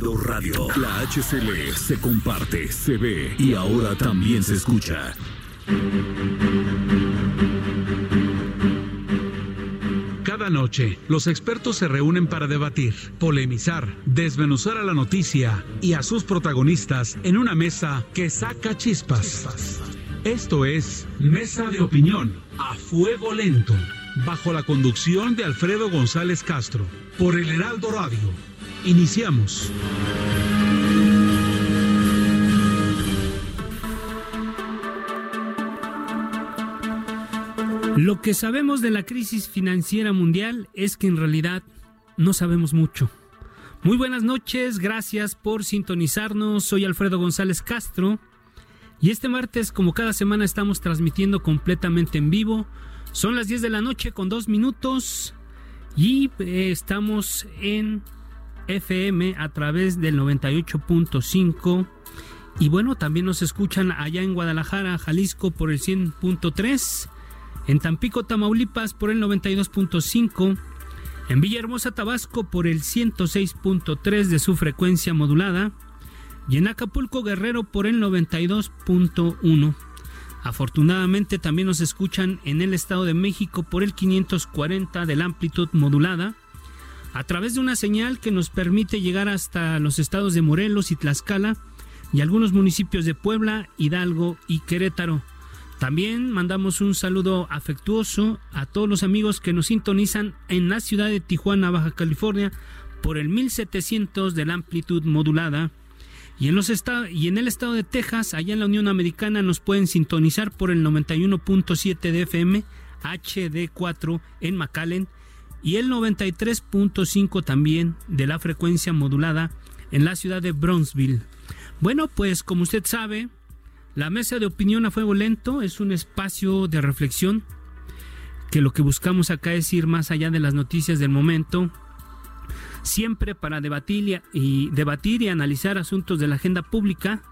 Radio. La HCL se comparte, se ve y ahora también se escucha. Cada noche, los expertos se reúnen para debatir, polemizar, desmenuzar a la noticia y a sus protagonistas en una mesa que saca chispas. Esto es Mesa de Opinión a Fuego Lento, bajo la conducción de Alfredo González Castro, por el Heraldo Radio. Iniciamos. Lo que sabemos de la crisis financiera mundial es que en realidad no sabemos mucho. Muy buenas noches, gracias por sintonizarnos. Soy Alfredo González Castro y este martes, como cada semana, estamos transmitiendo completamente en vivo. Son las 10 de la noche con dos minutos y eh, estamos en FM a través del 98.5. Y bueno, también nos escuchan allá en Guadalajara, Jalisco por el 100.3 en Tampico, Tamaulipas por el 92.5, en Villahermosa, Tabasco por el 106.3 de su frecuencia modulada y en Acapulco, Guerrero por el 92.1. Afortunadamente también nos escuchan en el Estado de México por el 540 de la amplitud modulada, a través de una señal que nos permite llegar hasta los estados de Morelos y Tlaxcala y algunos municipios de Puebla, Hidalgo y Querétaro. También mandamos un saludo afectuoso a todos los amigos que nos sintonizan en la ciudad de Tijuana, Baja California, por el 1700 de la amplitud modulada. Y en, los y en el estado de Texas, allá en la Unión Americana, nos pueden sintonizar por el 91.7 de FM, HD4 en McAllen, y el 93.5 también de la frecuencia modulada en la ciudad de Bronzeville. Bueno, pues como usted sabe, la mesa de opinión a fuego lento es un espacio de reflexión que lo que buscamos acá es ir más allá de las noticias del momento, siempre para debatir y, debatir y analizar asuntos de la agenda pública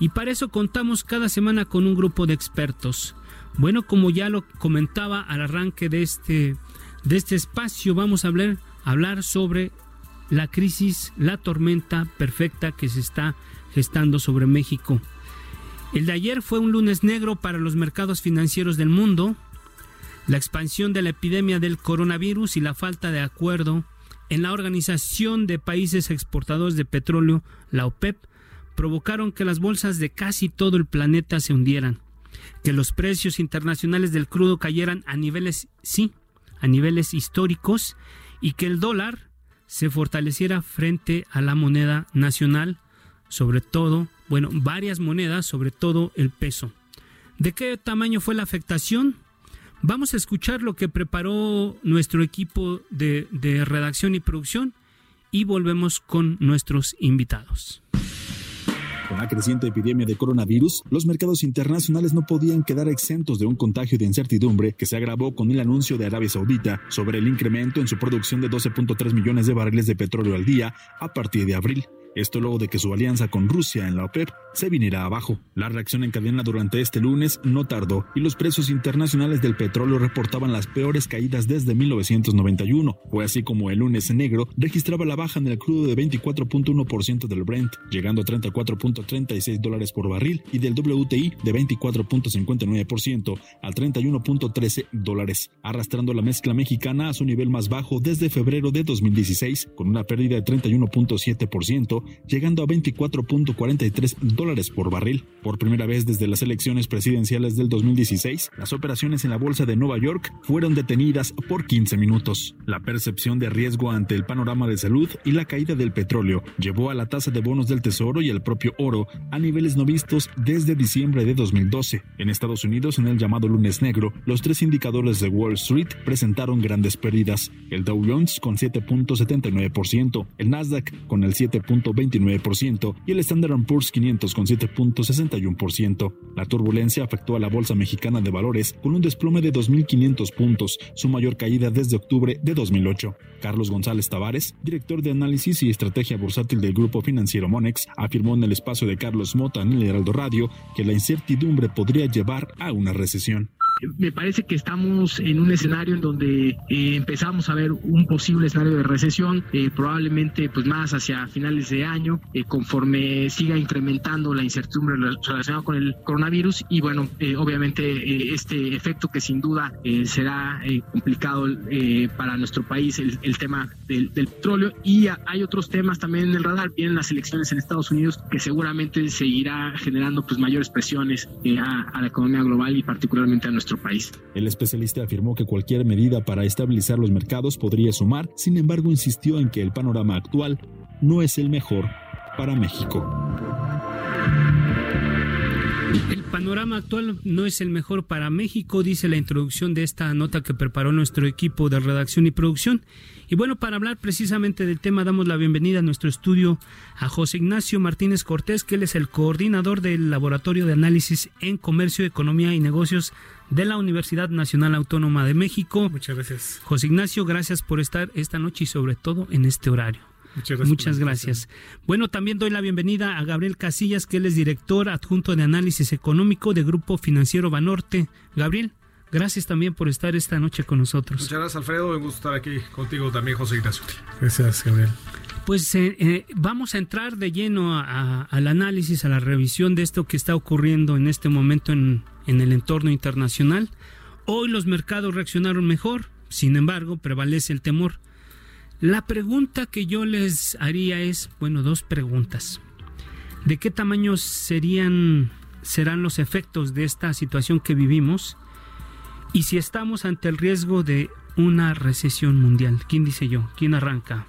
y para eso contamos cada semana con un grupo de expertos. Bueno, como ya lo comentaba al arranque de este, de este espacio, vamos a hablar, hablar sobre la crisis, la tormenta perfecta que se está gestando sobre México. El de ayer fue un lunes negro para los mercados financieros del mundo. La expansión de la epidemia del coronavirus y la falta de acuerdo en la Organización de Países Exportadores de Petróleo, la OPEP, provocaron que las bolsas de casi todo el planeta se hundieran, que los precios internacionales del crudo cayeran a niveles, sí, a niveles históricos, y que el dólar se fortaleciera frente a la moneda nacional, sobre todo bueno, varias monedas, sobre todo el peso. ¿De qué tamaño fue la afectación? Vamos a escuchar lo que preparó nuestro equipo de, de redacción y producción y volvemos con nuestros invitados. Con la creciente epidemia de coronavirus, los mercados internacionales no podían quedar exentos de un contagio de incertidumbre que se agravó con el anuncio de Arabia Saudita sobre el incremento en su producción de 12.3 millones de barriles de petróleo al día a partir de abril. Esto luego de que su alianza con Rusia en la OPEP se viniera abajo. La reacción en cadena durante este lunes no tardó y los precios internacionales del petróleo reportaban las peores caídas desde 1991. Fue así como el lunes negro registraba la baja en el crudo de 24.1% del Brent, llegando a 34.36 dólares por barril y del WTI de 24.59% a 31.13 dólares, arrastrando la mezcla mexicana a su nivel más bajo desde febrero de 2016 con una pérdida de 31.7% llegando a 24.43 dólares por barril. Por primera vez desde las elecciones presidenciales del 2016, las operaciones en la bolsa de Nueva York fueron detenidas por 15 minutos. La percepción de riesgo ante el panorama de salud y la caída del petróleo llevó a la tasa de bonos del Tesoro y el propio oro a niveles no vistos desde diciembre de 2012. En Estados Unidos, en el llamado lunes negro, los tres indicadores de Wall Street presentaron grandes pérdidas. El Dow Jones con 7.79%, el Nasdaq con el 7.29% y el Standard Poor's 500 con 7.61%. La turbulencia afectó a la Bolsa Mexicana de Valores con un desplome de 2.500 puntos, su mayor caída desde octubre de 2008. Carlos González Tavares, director de análisis y estrategia bursátil del grupo financiero Monex, afirmó en el espacio de Carlos Mota en el Heraldo Radio que la incertidumbre podría llevar a una recesión me parece que estamos en un escenario en donde eh, empezamos a ver un posible escenario de recesión, eh, probablemente pues más hacia finales de año, eh, conforme siga incrementando la incertidumbre relacionada con el coronavirus. Y bueno, obviamente este efecto que sin duda será complicado para nuestro país, el, tema del, petróleo. Y hay otros temas también en el radar, vienen las elecciones en Estados Unidos que seguramente seguirá generando pues mayores presiones a, a la economía global y particularmente a nuestro país. El especialista afirmó que cualquier medida para estabilizar los mercados podría sumar, sin embargo insistió en que el panorama actual no es el mejor para México. El panorama actual no es el mejor para México, dice la introducción de esta nota que preparó nuestro equipo de redacción y producción. Y bueno, para hablar precisamente del tema, damos la bienvenida a nuestro estudio a José Ignacio Martínez Cortés, que él es el coordinador del Laboratorio de Análisis en Comercio, Economía y Negocios de la Universidad Nacional Autónoma de México. Muchas gracias. José Ignacio, gracias por estar esta noche y sobre todo en este horario. Muchas gracias. Bueno, también doy la bienvenida a Gabriel Casillas, que él es director adjunto de análisis económico de Grupo Financiero Banorte. Gabriel, gracias también por estar esta noche con nosotros. Muchas gracias, Alfredo. Un gusto estar aquí contigo también, José Ignacio. Gracias, Gabriel. Pues eh, eh, vamos a entrar de lleno al análisis, a la revisión de esto que está ocurriendo en este momento en, en el entorno internacional. Hoy los mercados reaccionaron mejor, sin embargo, prevalece el temor la pregunta que yo les haría es, bueno, dos preguntas. ¿De qué tamaño serían serán los efectos de esta situación que vivimos? Y si estamos ante el riesgo de una recesión mundial. ¿Quién dice yo? ¿Quién arranca?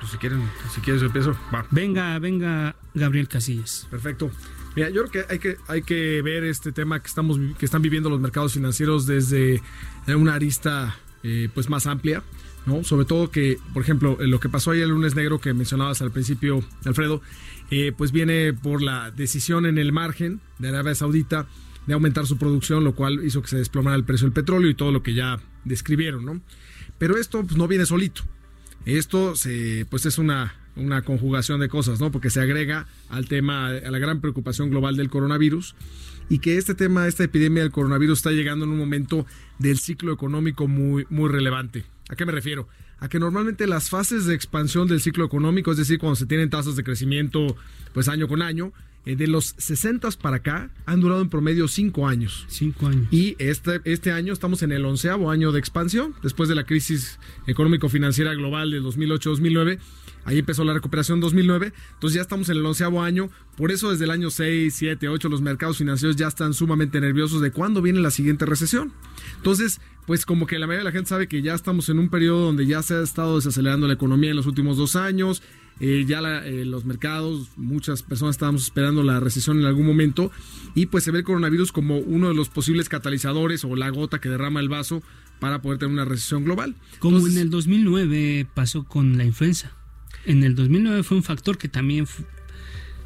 Pues si quieren, si quieres empiezo. Venga, venga, Gabriel Casillas. Perfecto. Mira, yo creo que hay que hay que ver este tema que estamos que están viviendo los mercados financieros desde una arista eh, pues más amplia. ¿no? Sobre todo que, por ejemplo, lo que pasó ahí el lunes negro que mencionabas al principio, Alfredo, eh, pues viene por la decisión en el margen de Arabia Saudita de aumentar su producción, lo cual hizo que se desplomara el precio del petróleo y todo lo que ya describieron, ¿no? Pero esto pues, no viene solito. Esto se, pues es una, una conjugación de cosas, ¿no? Porque se agrega al tema, a la gran preocupación global del coronavirus y que este tema, esta epidemia del coronavirus está llegando en un momento del ciclo económico muy, muy relevante. ¿A qué me refiero? A que normalmente las fases de expansión del ciclo económico, es decir, cuando se tienen tasas de crecimiento pues año con año, eh, de los 60 para acá han durado en promedio 5 años. 5 años. Y este, este año estamos en el onceavo año de expansión, después de la crisis económico-financiera global del 2008-2009. Ahí empezó la recuperación 2009, entonces ya estamos en el onceavo año. Por eso desde el año 6, 7, 8 los mercados financieros ya están sumamente nerviosos de cuándo viene la siguiente recesión. Entonces, pues como que la mayoría de la gente sabe que ya estamos en un periodo donde ya se ha estado desacelerando la economía en los últimos dos años, eh, ya eh, los mercados, muchas personas estábamos esperando la recesión en algún momento y pues se ve el coronavirus como uno de los posibles catalizadores o la gota que derrama el vaso para poder tener una recesión global. Como en el 2009 pasó con la influenza. En el 2009 fue un factor que también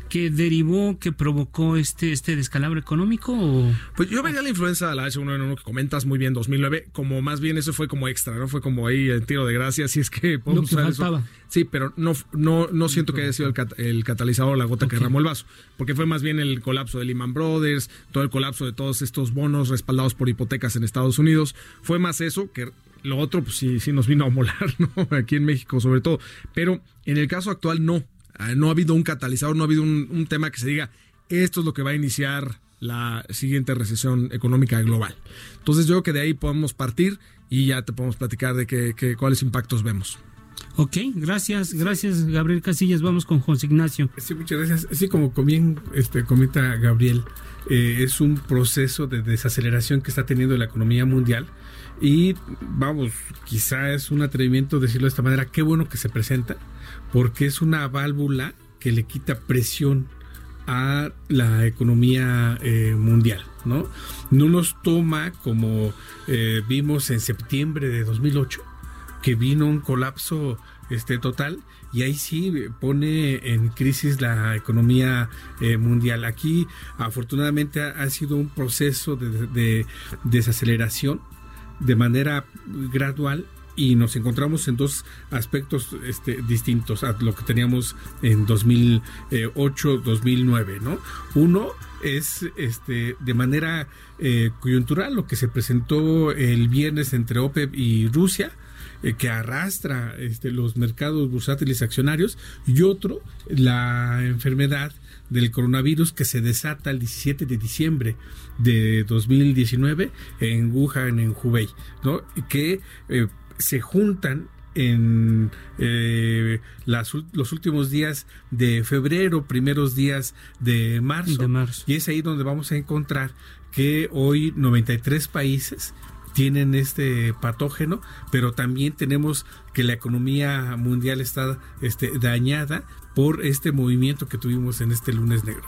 que derivó, que provocó este, este descalabro económico? O? Pues yo veía la influencia de la H1N1 que comentas muy bien, 2009, como más bien eso fue como extra, ¿no? Fue como ahí el tiro de gracia, si es que podemos Lo que faltaba. Sí, pero no, no, no siento que haya sido el, catalizador, la gota que derramó el vaso, porque fue más bien el colapso de Lehman Brothers, todo el colapso de todos estos bonos respaldados por hipotecas en Estados Unidos. Fue más eso que lo otro, pues sí, sí nos vino a molar, ¿no? Aquí en México sobre todo. Pero en el caso actual no. Ah, no ha habido un catalizador, no ha habido un, tema que se diga, esto es lo que va a iniciar la siguiente recesión económica global. Entonces yo creo que de ahí podemos partir y ya te podemos platicar de qué, cuáles impactos vemos. Ok, gracias, gracias Gabriel Casillas. Vamos con José Ignacio. Sí, muchas gracias. Sí, como bien este, comenta Gabriel, eh, es un proceso de desaceleración que está teniendo la economía mundial y vamos, quizá es un atrevimiento decirlo de esta manera, qué bueno que se presenta, porque es una válvula que le quita presión a la economía eh, mundial, ¿no? No nos toma como eh, vimos en septiembre de 2008, que vino un colapso este total y ahí sí pone en crisis la economía eh, mundial. Aquí afortunadamente ha, sido un proceso de desaceleración de manera gradual y nos encontramos en dos aspectos este, distintos a lo que teníamos en 2008, 2009, ¿no? Uno es este, de manera eh, coyuntural lo que se presentó el viernes entre OPEP y Rusia, eh, que arrastra este, los mercados bursátiles accionarios, y otro, la enfermedad del coronavirus que se desata el 17 de diciembre de 2019 en Wuhan, en Hubei, ¿no? que eh, se juntan en eh, los últimos días de febrero, primeros días de marzo, de marzo. Y es ahí donde vamos a encontrar que hoy 93 países tienen este patógeno, pero también tenemos que la economía mundial está este, dañada por este movimiento que tuvimos en este lunes negro.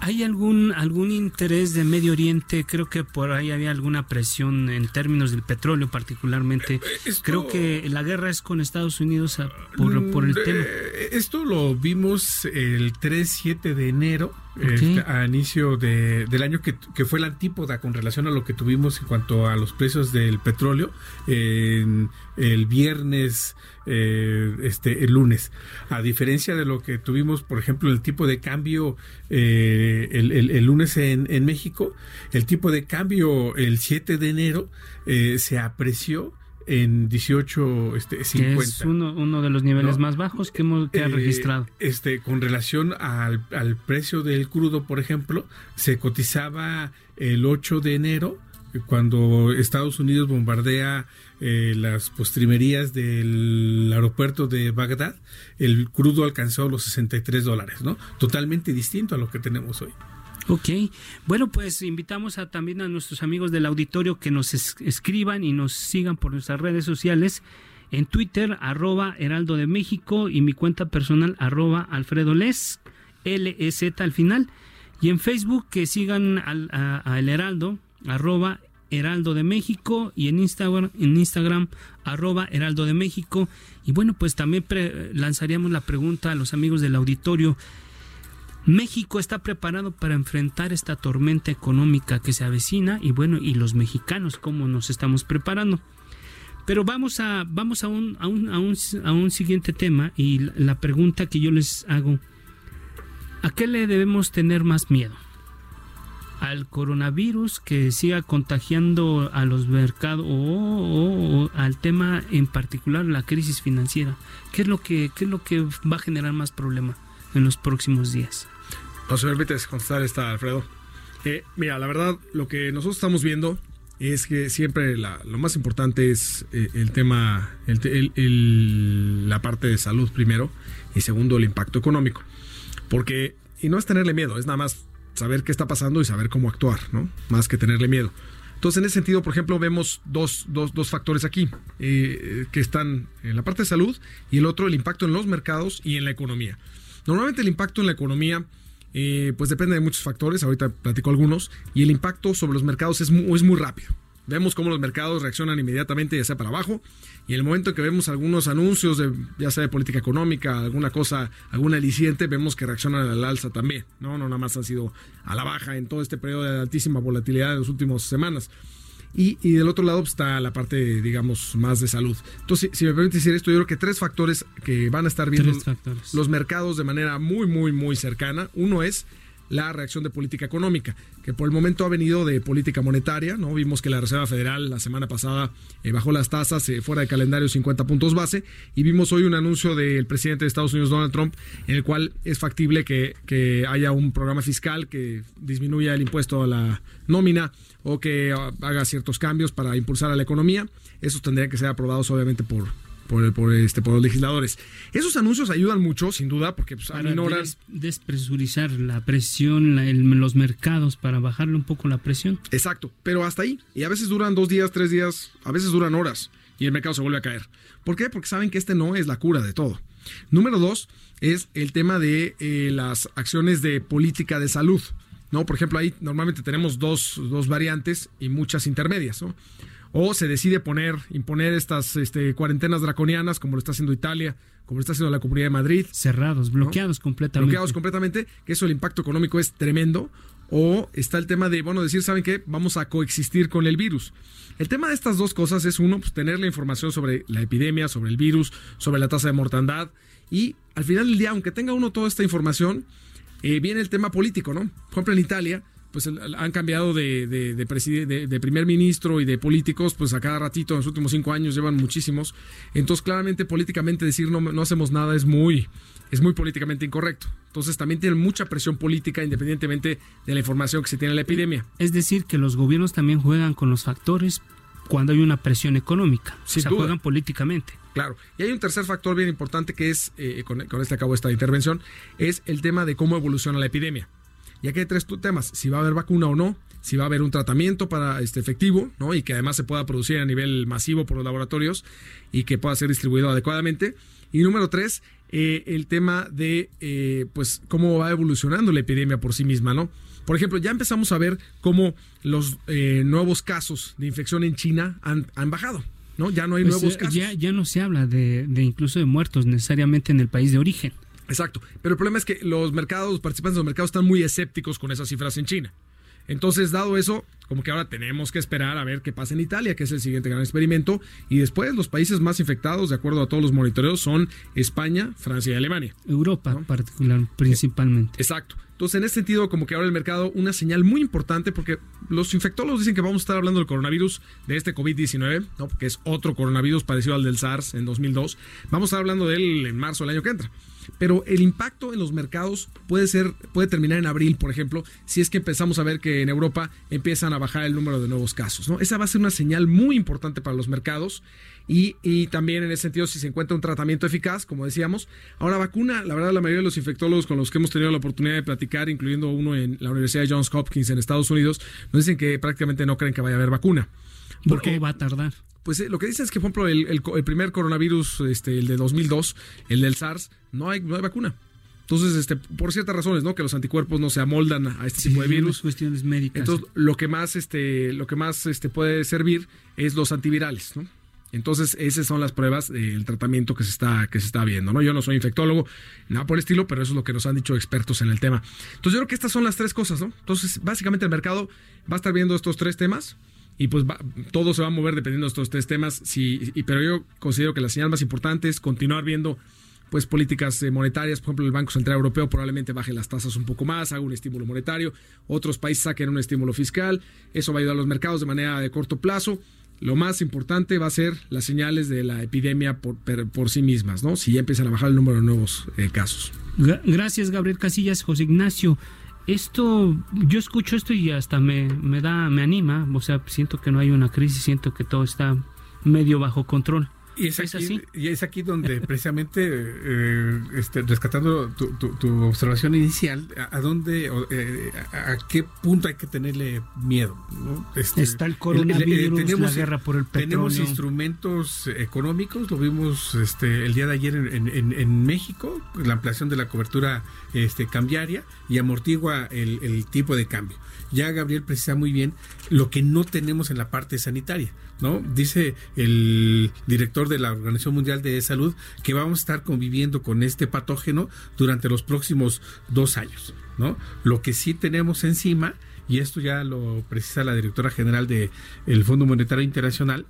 ¿Hay algún algún interés de Medio Oriente? Creo que por ahí había alguna presión en términos del petróleo particularmente. Eh, eh, Creo que la guerra es con Estados Unidos por, por el mm, tema. Eh, esto lo vimos el 3-7 de enero este, a inicio de, del año que, que, fue la antípoda con relación a lo que tuvimos en cuanto a los precios del petróleo en el viernes eh, este el lunes a diferencia de lo que tuvimos por ejemplo el tipo de cambio eh, el, el, lunes en, en, México el tipo de cambio el 7 de enero eh, se apreció en 18 este, 50. es uno, uno de los niveles más bajos que hemos que ha eh, registrado. Este, con relación al, al precio del crudo, por ejemplo, se cotizaba el 8 de enero cuando Estados Unidos bombardea eh, las postrimerías del aeropuerto de Bagdad, el crudo alcanzó los 63 dólares, ¿no? Totalmente distinto a lo que tenemos hoy. Ok, bueno, pues invitamos a, también a nuestros amigos del auditorio que nos escriban y nos sigan por nuestras redes sociales. En Twitter, arroba Heraldo de México y mi cuenta personal, arroba Alfredo Les, L-E-Z al final. Y en Facebook que sigan al, a, El Heraldo, arroba Heraldo de México y en Instagram, arroba Heraldo de México. Y bueno, pues también lanzaríamos la pregunta a los amigos del auditorio. México está preparado para enfrentar esta tormenta económica que se avecina y bueno, y los mexicanos cómo nos estamos preparando. Pero vamos a vamos a un, a un, a un, a un siguiente tema y la pregunta que yo les hago, ¿a qué le debemos tener más miedo? Al coronavirus que siga contagiando a los mercados o, al tema en particular la crisis financiera. Qué es lo que qué es lo que va a generar más problema en los próximos días nos permites contestar esta Alfredo. Eh, mira la verdad lo que nosotros estamos viendo es que siempre lo más importante es eh, el tema el, la parte de salud primero y segundo el impacto económico. Porque y no es tenerle miedo es nada más saber qué está pasando y saber cómo actuar, ¿no? Más que tenerle miedo. Entonces, en ese sentido, por ejemplo, vemos dos, dos, dos factores aquí eh, que están en la parte de salud y el otro, el impacto en los mercados y en la economía. Normalmente el impacto en la economía, eh, pues depende de muchos factores, ahorita platico algunos, y el impacto sobre los mercados es muy, es muy rápido. Vemos cómo los mercados reaccionan inmediatamente, ya sea para abajo, y en el momento que vemos algunos anuncios, de, ya sea de política económica, alguna cosa, alguna aliciente, vemos que reaccionan al alza también. No, no nada más han sido a la baja en todo este periodo de altísima volatilidad en las últimas semanas. Y, del otro lado pues, está la parte, digamos, más de salud. Entonces, si, me permite decir esto, yo creo que tres factores que van a estar viendo los mercados de manera muy, muy, muy cercana. Uno es la reacción de política económica, que por el momento ha venido de política monetaria, ¿no? Vimos que la Reserva Federal la semana pasada eh, bajó las tasas eh, fuera de calendario 50 puntos base y vimos hoy un anuncio del presidente de Estados Unidos, Donald Trump, en el cual es factible que, que haya un programa fiscal que disminuya el impuesto a la nómina o que haga ciertos cambios para impulsar a la economía. Esos tendrían que ser aprobados obviamente por, por, por, este, por los legisladores. Esos anuncios ayudan mucho, sin duda, porque pues, para aminoran... des- despresurizar la presión, la- el- los mercados, para bajarle un poco la presión. Exacto, pero hasta ahí. Y a veces duran dos días, tres días, a veces duran horas y el mercado se vuelve a caer. ¿Por qué? Porque saben que este no es la cura de todo. Número dos es el tema de eh, las acciones de política de salud. ¿no? Por ejemplo, ahí normalmente tenemos dos, dos variantes y muchas intermedias. ¿no? O se decide poner, imponer estas este, cuarentenas draconianas, como lo está haciendo Italia, como lo está haciendo la Comunidad de Madrid, Cerrados, bloqueados completamente. bloqueados completamente, que eso el impacto económico es tremendo. O está el tema de, bueno, decir, ¿saben qué? Vamos a coexistir con el virus. El tema de estas dos cosas es, uno, pues, tener la información sobre la epidemia, sobre el virus, sobre la tasa de mortandad. Y al final del día, aunque tenga uno toda esta información, eh, viene el tema político, ¿no? Por ejemplo, en Italia, pues el- han cambiado de, de, de preside- de- de primer ministro y de políticos, pues a cada ratito, en los últimos cinco años llevan muchísimos. Entonces, claramente, políticamente decir no, no hacemos nada es muy, es muy políticamente incorrecto. Entonces, también tienen mucha presión política independientemente de la información que se tiene en la epidemia. Es decir, que los gobiernos también juegan con los factores cuando hay una presión económica. Sin o sea, duda. juegan políticamente. Claro. Y hay un tercer factor bien importante que es, eh, con, con este acabo esta intervención, es el tema de cómo evoluciona la epidemia. Y aquí hay tres temas, si va a haber vacuna o no, si va a haber un tratamiento para este efectivo, ¿no? Y que además se pueda producir a nivel masivo por los laboratorios y que pueda ser distribuido adecuadamente. Y número tres, eh, el tema de eh, pues cómo va evolucionando la epidemia por sí misma, ¿no? Por ejemplo, ya empezamos a ver cómo los eh, nuevos casos de infección en China han, han bajado, ¿no? Ya no hay Pues, nuevos eh, casos. ya, ya no se habla de, de incluso de muertos necesariamente en el país de origen. Exacto. Pero el problema es que los mercados, los participantes de los mercados están muy escépticos con esas cifras en China. Entonces, dado eso, como que ahora tenemos que esperar a ver qué pasa en Italia, que es el siguiente gran experimento. Y después, los países más infectados, de acuerdo a todos los monitoreos, son España, Francia y Alemania. Europa, particular, principalmente. Exacto. Entonces, en ese sentido, como que ahora el mercado, una señal muy importante, porque los infectólogos dicen que vamos a estar hablando del coronavirus, de este COVID-19, ¿no? que es otro coronavirus parecido al del SARS en 2002. Vamos a estar hablando de él en marzo del año que entra. Pero el impacto en los mercados puede ser, puede terminar en abril, por ejemplo, si es que empezamos a ver que en Europa empiezan a bajar el número de nuevos casos. ¿no? Esa va a ser una señal muy importante para los mercados. Y, y también en ese sentido, si se encuentra un tratamiento eficaz, como decíamos. Ahora, vacuna, la verdad, la mayoría de los infectólogos con los que hemos tenido la oportunidad de platicar, incluyendo uno en la Universidad de Johns Hopkins en Estados Unidos, nos dicen que prácticamente no creen que vaya a haber vacuna. Porque va a tardar. Pues eh, lo que dicen es que, por ejemplo, el, el el primer coronavirus, este, el de 2002, el del SARS, no hay, no hay vacuna. Entonces, este, por ciertas razones, ¿no? Que los anticuerpos no se amoldan a este tipo de virus. cuestiones médicas. Entonces, lo que más, este, lo que más este, puede servir es los antivirales, ¿no? Entonces, esas son las pruebas del tratamiento que se está, que se está viendo, ¿no? Yo no soy infectólogo, nada por el estilo, pero eso es lo que nos han dicho expertos en el tema. Entonces, yo creo que estas son las tres cosas, ¿no? Entonces, básicamente el mercado va a estar viendo estos tres temas y pues va- todo se va a mover dependiendo de estos tres temas. Sí, y- pero yo considero que la señal más importante es continuar viendo pues políticas eh, monetarias, por ejemplo, el Banco Central Europeo probablemente baje las tasas un poco más, haga un estímulo monetario, otros países saquen un estímulo fiscal, eso va a ayudar a los mercados de manera de corto plazo. Lo más importante va a ser las señales de la epidemia por, por sí mismas, ¿no? Si ya empiezan a bajar el número de nuevos eh, casos. Gra- Gracias, Gabriel Casillas, José Ignacio. Esto, yo escucho esto y hasta me, me da, me anima. O sea, siento que no hay una crisis, siento que todo está medio bajo control. Y es, ¿Es aquí, así? y es aquí donde precisamente, eh, este, rescatando tu, tu- tu observación inicial, a, a dónde, o, eh, a, a qué punto hay que tenerle miedo. ¿no? Este, Está el coronavirus, la guerra por el Tenemos petróleo. instrumentos económicos, lo vimos este, el día de ayer en, en- en México, la ampliación de la cobertura este, cambiaria y amortigua el, el tipo de cambio. Ya Gabriel precisa muy bien lo que no tenemos en la parte sanitaria. ¿No? Dice el director de la Organización Mundial de Salud que vamos a estar conviviendo con este patógeno durante los próximos dos años, ¿no? Lo que sí tenemos encima, y esto ya lo precisa la directora general del Fondo Monetario Internacional,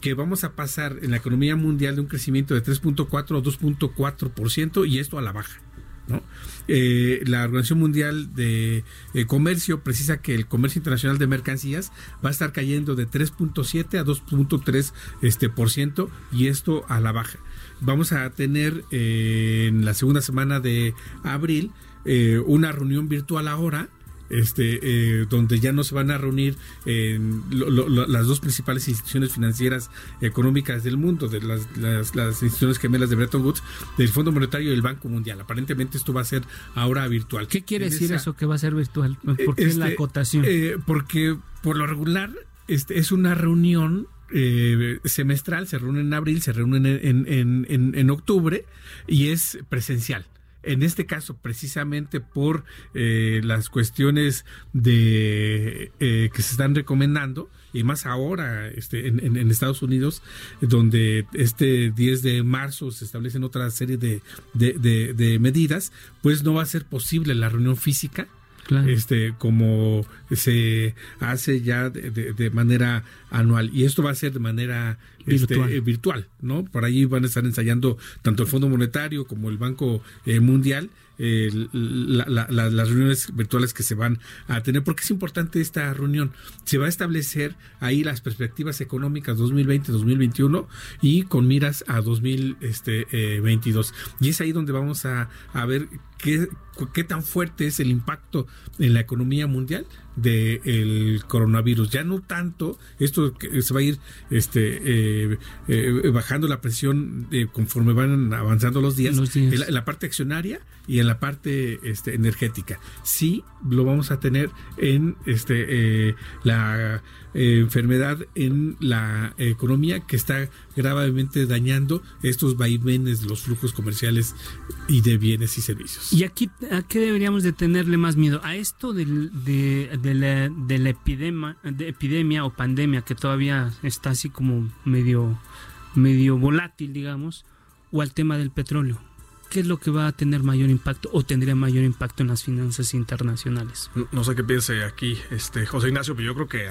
que vamos a pasar en la economía mundial de un crecimiento de 3.4 a 2.4% y esto a la baja. ¿No? Eh, la Organización Mundial de eh, Comercio precisa que el comercio internacional de mercancías va a estar cayendo de 3.7 a 2.3 este, por ciento y esto a la baja. Vamos a tener eh, en la segunda semana de abril eh, una reunión virtual ahora este, eh, donde ya no se van a reunir las dos principales instituciones financieras económicas del mundo, de las, las, instituciones gemelas de Bretton Woods, del Fondo Monetario y el Banco Mundial. Aparentemente esto va a ser ahora virtual. ¿Qué quiere decir eso que va a ser virtual? ¿Por qué la este, acotación? Eh, porque por lo regular este, es una reunión eh, semestral, se reúnen en abril, se reúnen en, en, en, octubre y es presencial. En este caso, precisamente por eh, las cuestiones de eh, que se están recomendando, y más ahora este, en, en, Estados Unidos, donde este 10 de marzo se establecen otra serie de, de, de medidas, pues no va a ser posible la reunión física este, como se hace ya de, manera anual. Y esto va a ser de manera este, virtual. virtual, ¿no? Por ahí van a estar ensayando tanto el Fondo Monetario como el Banco eh, Mundial las reuniones virtuales que se van a tener, porque es importante esta reunión. Se va a establecer ahí las perspectivas económicas 2020-2021 y con miras a 2022. Este, eh, y es ahí donde vamos a, a ver qué, qué tan fuerte es el impacto en la economía mundial del coronavirus. Ya no tanto, esto se va a ir este, eh, eh, bajando la presión conforme van avanzando los días, En, la, parte accionaria y en la parte este, energética. Sí lo vamos a tener en este, eh, enfermedad en la economía que está gravemente dañando estos vaivenes de los flujos comerciales y de bienes y servicios. ¿Y aquí a qué deberíamos de tenerle más miedo? ¿A esto de, de, la, de la epidemia, de epidemia o pandemia que todavía está así como medio, medio volátil, digamos, o al tema del petróleo? ¿Qué es lo que va a tener mayor impacto o tendría mayor impacto en las finanzas internacionales? No, sé qué piense aquí este José Ignacio, pero yo creo que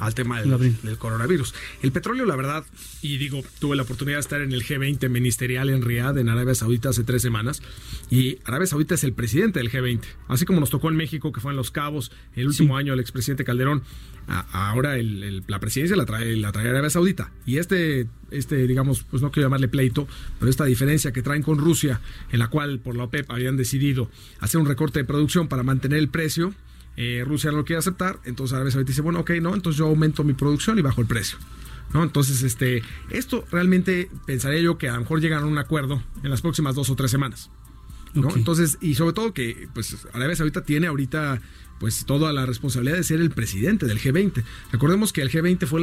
al tema del, del, coronavirus. El petróleo, la verdad, y digo, tuve la oportunidad de estar en el G20 ministerial en Riyadh, en Arabia Saudita, hace tres semanas, y Arabia Saudita es el presidente del G20, así como nos tocó en México, que fue en Los Cabos, el último año el expresidente Calderón, ahora la presidencia la trae, la trae Arabia Saudita. Y este, este, digamos, pues no quiero llamarle pleito, pero esta diferencia que traen con Rusia, en la cual por la OPEP habían decidido hacer un recorte de producción para mantener el precio, eh, Rusia no lo quiere aceptar, entonces Arabia Saudita dice, bueno, ok, no, entonces yo aumento mi producción y bajo el precio. ¿No? Entonces, este, esto realmente pensaría yo que a lo mejor llegan a un acuerdo en las próximas dos o tres semanas. ¿no? Entonces, y sobre todo que pues Arabia Saudita tiene ahorita pues toda la responsabilidad de ser el presidente del G20. Recordemos que el G20 fue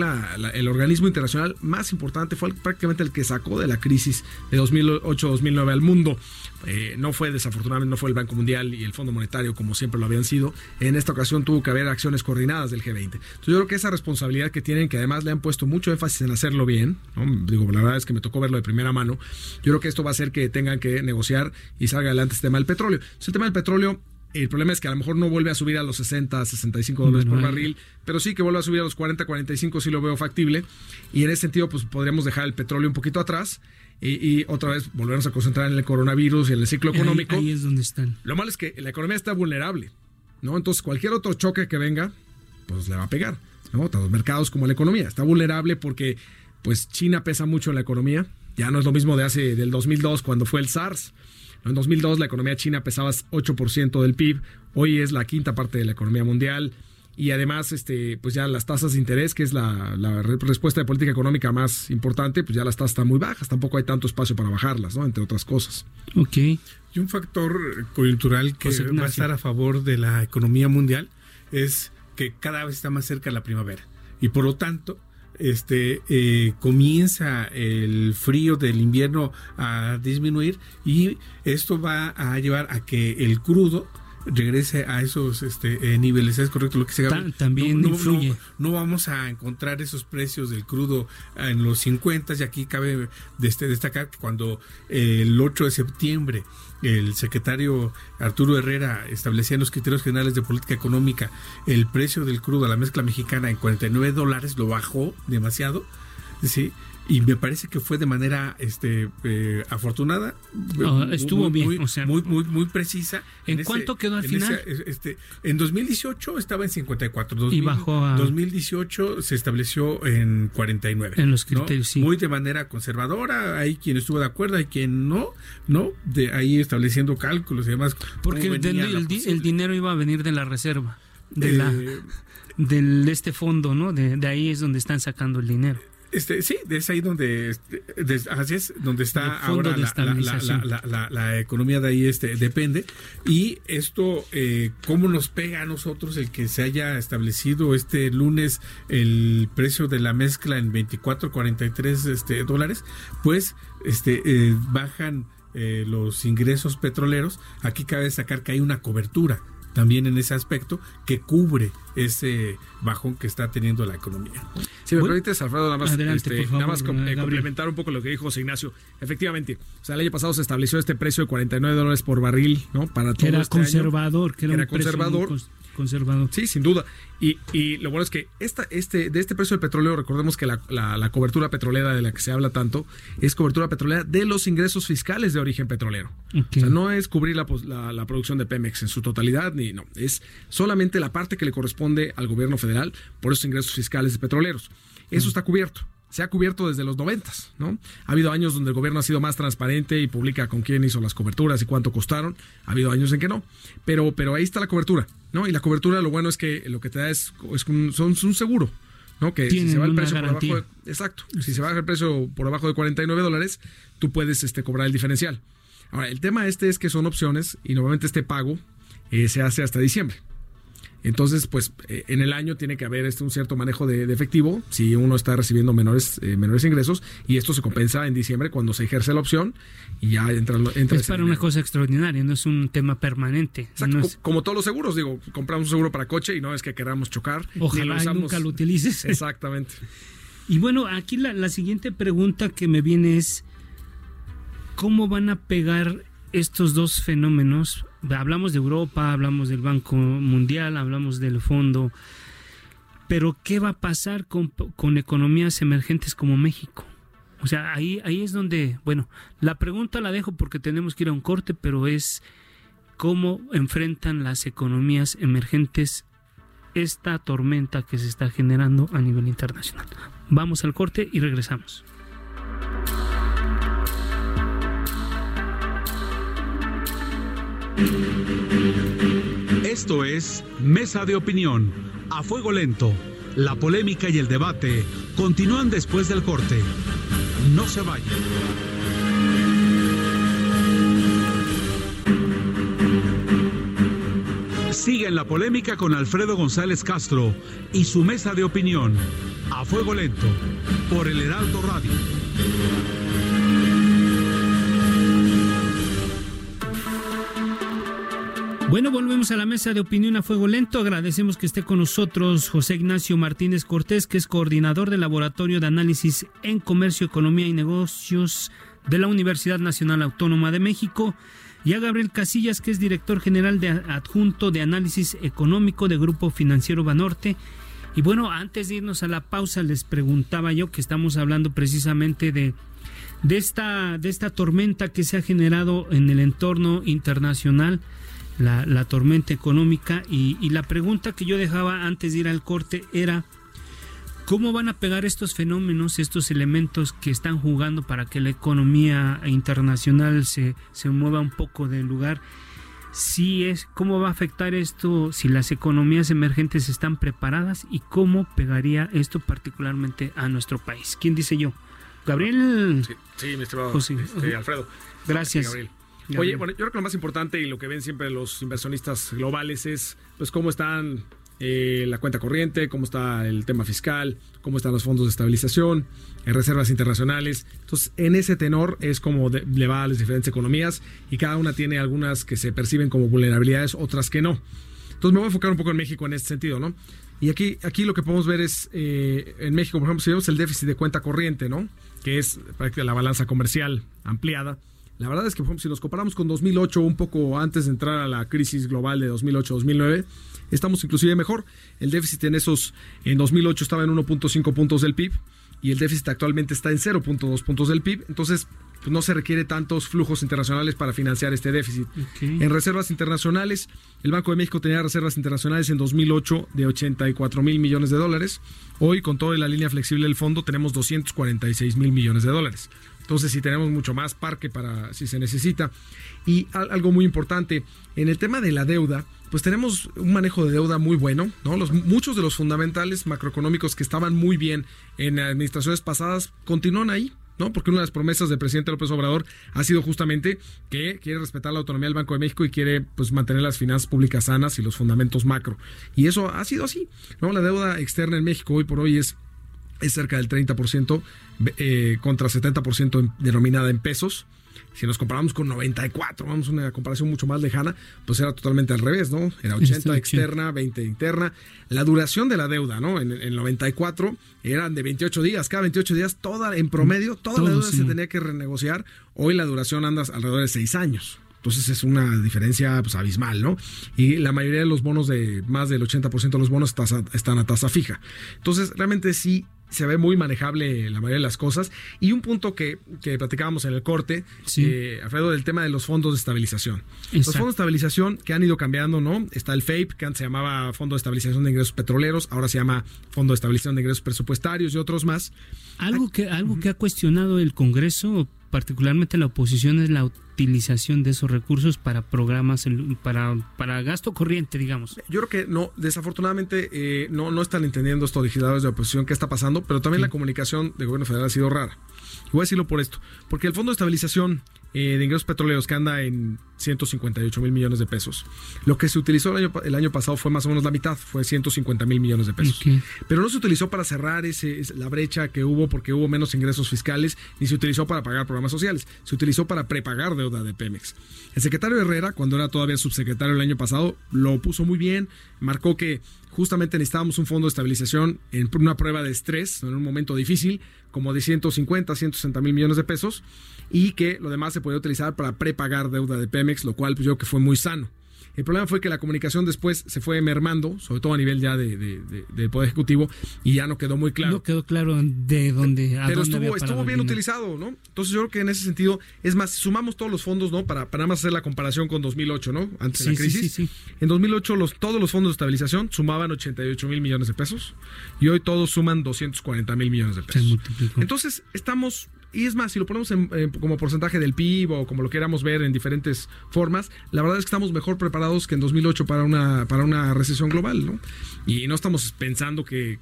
el organismo internacional más importante, fue prácticamente el que sacó de la crisis de 2008-2009 al mundo. Eh, no fue desafortunadamente, no fue el Banco Mundial y el Fondo Monetario como siempre lo habían sido. En esta ocasión tuvo que haber acciones coordinadas del G20. Entonces yo creo que esa responsabilidad que tienen, que además le han puesto mucho énfasis en hacerlo bien, digo, la verdad es que me tocó verlo de primera mano, yo creo que esto va a hacer que tengan que negociar y salga adelante este tema del petróleo. Entonces, el tema del petróleo el problema es que a lo mejor no vuelve a subir a los 60, 65 dólares por barril, pero sí que vuelve a subir a los 40, 45 sí lo veo factible. Y en ese sentido, pues podríamos dejar el petróleo un poquito atrás y, otra vez volvernos a concentrar en el coronavirus y en el ciclo económico. Ahí, es donde están. Lo malo es que la economía está vulnerable, ¿no? Entonces cualquier otro choque que venga, pues le va a pegar, ¿no? Tanto los mercados como la economía. Está vulnerable porque, pues China pesa mucho en la economía. Ya no es lo mismo de hace, del 2002 cuando fue el SARS. En 2002 la economía china pesaba 8% del PIB, hoy es la quinta parte de la economía mundial y además este pues ya las tasas de interés que es la, respuesta de política económica más importante pues ya las tasas están muy bajas tampoco hay tanto espacio para bajarlas no entre otras cosas. Ok. Y un factor coyuntural que pues, va a estar a favor de la economía mundial es que cada vez está más cerca la primavera y por lo tanto este eh, comienza el frío del invierno a disminuir y esto va a llevar a que el crudo regrese a esos este, eh, niveles. ¿Es correcto lo que se También no, influye. No, vamos a encontrar esos precios del crudo en los 50 y aquí cabe destacar que cuando el 8 de septiembre el secretario Arturo Herrera establecía en los criterios generales de política económica el precio del crudo a la mezcla mexicana en 49 dólares, lo bajó demasiado. ¿sí? Y me parece que fue de manera este eh, afortunada estuvo bien muy, muy, muy, muy precisa. En, cuánto quedó al final este, en 2018 estaba en 54 y bajó a 2018 se estableció en 49 en los criterios sí. Muy de manera conservadora hay quien estuvo de acuerdo hay quien no no de ahí estableciendo cálculos y demás porque el, el dinero iba a venir de la reserva de la eh, del este fondo, ¿no? De, de ahí es donde están sacando el dinero. Este, sí, es ahí donde, este, así es, donde está ahora la, economía de ahí este, depende. Y esto, eh, ¿cómo nos pega a nosotros el que se haya establecido este lunes el precio de la mezcla en 24.43 este, dólares? Pues este, eh, bajan eh, los ingresos petroleros. Aquí cabe sacar que hay una cobertura también en ese aspecto que cubre ese bajón que está teniendo la economía. Si me permites, Alfredo, nada más, este, nada más eh, complementar un poco lo que dijo José Ignacio. Efectivamente, o sea, el año pasado se estableció este precio de 49 dólares por barril, ¿no? Para todo era este conservador, que era, era conservador conservador. Sí, sin duda. Y, y, lo bueno es que esta, este, de este precio del petróleo, recordemos que la, la, cobertura petrolera de la que se habla tanto es cobertura petrolera de los ingresos fiscales de origen petrolero. O sea, no es cubrir la, la, producción de Pemex en su totalidad, ni no. Es solamente la parte que le corresponde al gobierno federal por esos ingresos fiscales de petroleros. Eso está cubierto se ha cubierto desde los noventas, ¿no? Ha habido años donde el gobierno ha sido más transparente y publica con quién hizo las coberturas y cuánto costaron. Ha habido años en que no. Pero, pero ahí está la cobertura, ¿no? Y la cobertura lo bueno es que lo que te da es, es un, son, un seguro. ¿no? Que si se va el precio por abajo de, exacto, si se baja el precio por abajo de 49 dólares, tú puedes este, cobrar el diferencial. Ahora, el tema este es que son opciones y normalmente este pago eh, se hace hasta diciembre. Entonces, pues eh, en el año tiene que haber este, un cierto manejo de, efectivo si uno está recibiendo menores, eh, menores ingresos y esto se compensa en diciembre cuando se ejerce la opción y ya entra... entra es para una cosa extraordinaria, no es un tema permanente. Como todos los seguros, digo, compramos un seguro para coche y no es que queramos chocar. Ojalá nunca lo utilices. Exactamente. Y bueno, aquí la, la siguiente pregunta que me viene es, ¿cómo van a pegar estos dos fenómenos, hablamos de Europa, hablamos del Banco Mundial, hablamos del fondo, pero ¿qué va a pasar con, economías emergentes como México? O sea, ahí, ahí es donde, bueno, la pregunta la dejo porque tenemos que ir a un corte, pero es cómo enfrentan las economías emergentes esta tormenta que se está generando a nivel internacional. Vamos al corte y regresamos. Esto es Mesa de Opinión, a fuego lento. La polémica y el debate continúan después del corte. No se vayan. Sigue en la polémica con Alfredo González Castro y su mesa de opinión, a fuego lento, por el Heraldo Radio. Bueno, volvemos a la mesa de opinión a fuego lento. Agradecemos que esté con nosotros José Ignacio Martínez Cortés, que es coordinador del Laboratorio de Análisis en Comercio, Economía y Negocios de la Universidad Nacional Autónoma de México, y a Gabriel Casillas, que es director general de adjunto de análisis económico de Grupo Financiero Banorte. Y bueno, antes de irnos a la pausa, les preguntaba yo que estamos hablando precisamente de, de, esta, de esta tormenta que se ha generado en el entorno internacional la, tormenta económica y, la pregunta que yo dejaba antes de ir al corte era cómo van a pegar estos fenómenos, estos elementos que están jugando para que la economía internacional se, se mueva un poco del lugar. Si es, ¿Cómo va a afectar esto si las economías emergentes están preparadas y cómo pegaría esto particularmente a nuestro país? ¿Quién dice yo? Gabriel. Sí, mi estimado este, Alfredo. Gracias. Oye, bueno, yo creo que lo más importante y lo que ven siempre los inversionistas globales es pues cómo están eh, la cuenta corriente, cómo está el tema fiscal, cómo están los fondos de estabilización, en reservas internacionales. Entonces, en ese tenor es como le va a las diferentes economías y cada una tiene algunas que se perciben como vulnerabilidades, otras que no. Entonces, me voy a enfocar un poco en México en este sentido, ¿no? Y aquí, aquí lo que podemos ver es, eh, en México, por ejemplo, si vemos el déficit de cuenta corriente, ¿no? Que es prácticamente la balanza comercial ampliada la verdad es que si nos comparamos con 2008, un poco antes de entrar a la crisis global de 2008-2009, estamos inclusive mejor. El déficit en esos, en 2008 estaba en 1.5 puntos del PIB y el déficit actualmente está en 0.2 puntos del PIB. Entonces, pues, no se requiere tantos flujos internacionales para financiar este déficit. En reservas internacionales, el Banco de México tenía reservas internacionales en 2008 de 84 mil millones de dólares. Hoy, con toda la línea flexible del fondo, tenemos 246 mil millones de dólares. Entonces, si tenemos mucho más parque para si se necesita. Y algo muy importante, en el tema de la deuda, pues tenemos un manejo de deuda muy bueno, ¿no? Los, muchos de los fundamentales macroeconómicos que estaban muy bien en administraciones pasadas continúan ahí, ¿no? Porque una de las promesas del presidente López Obrador ha sido justamente que quiere respetar la autonomía del Banco de México y quiere pues mantener las finanzas públicas sanas y los fundamentos macro. Y eso ha sido así, ¿no? La deuda externa en México hoy por hoy es es cerca del 30% eh, contra 70% denominada en pesos. Si nos comparamos con 94, vamos a una comparación mucho más lejana, pues era totalmente al revés, ¿no? Era 80 externa, 20 interna. La duración de la deuda, ¿no? En el 94 eran de 28 días, cada 28 días, toda en promedio, toda la deuda se tenía que renegociar. Hoy la duración anda alrededor de 6 años. Entonces es una diferencia pues, abismal, ¿no? Y la mayoría de los bonos de más del 80% de los bonos están a tasa fija. Entonces realmente sí se ve muy manejable la mayoría de las cosas. Y un punto que, que platicábamos en el corte, eh, Alfredo, del tema de los fondos de estabilización. Los fondos de estabilización que han ido cambiando, ¿no? Está el FAPE, que antes se llamaba Fondo de Estabilización de Ingresos Petroleros, ahora se llama Fondo de Estabilización de Ingresos Presupuestarios y otros más. Algo que, algo que ha cuestionado el Congreso, particularmente la oposición, es la utilización de esos recursos para programas, para, para gasto corriente, digamos. Yo creo que no, desafortunadamente eh, no, no están entendiendo estos legisladores de oposición qué está pasando, pero también la comunicación del gobierno federal ha sido rara. voy a decirlo por esto, porque el Fondo de Estabilización eh, de ingresos petroleros que anda en 158 mil millones de pesos. Lo que se utilizó el año, el año, pasado fue más o menos la mitad, fue 150 mil millones de pesos. Pero no se utilizó para cerrar ese, la brecha que hubo porque hubo menos ingresos fiscales, ni se utilizó para pagar programas sociales, se utilizó para prepagar deuda de Pemex. El secretario Herrera, cuando era todavía subsecretario el año pasado, lo puso muy bien, marcó que justamente necesitábamos un fondo de estabilización en una prueba de estrés, en un momento difícil, como de 150, 160 mil millones de pesos y que lo demás se puede utilizar para prepagar deuda de Pemex, lo cual yo creo que fue muy sano. El problema fue que la comunicación después se fue mermando, sobre todo a nivel ya de, del Poder Ejecutivo, y ya no quedó muy claro. No quedó claro de dónde. A Pero estuvo, estuvo bien utilizado, ¿no? Entonces yo creo que en ese sentido, es más, sumamos todos los fondos, ¿no? Para, para nada más hacer la comparación con 2008, ¿no? Antes de la crisis. Sí, en 2008 los, todos los fondos de estabilización sumaban 88 mil millones de pesos y hoy todos suman 240 mil millones de pesos. Entonces estamos y es más, si lo ponemos como porcentaje del PIB o como lo queramos ver en diferentes formas, la verdad es que estamos mejor preparados que en 2008 para una, para una recesión global, ¿no? Y no estamos pensando que,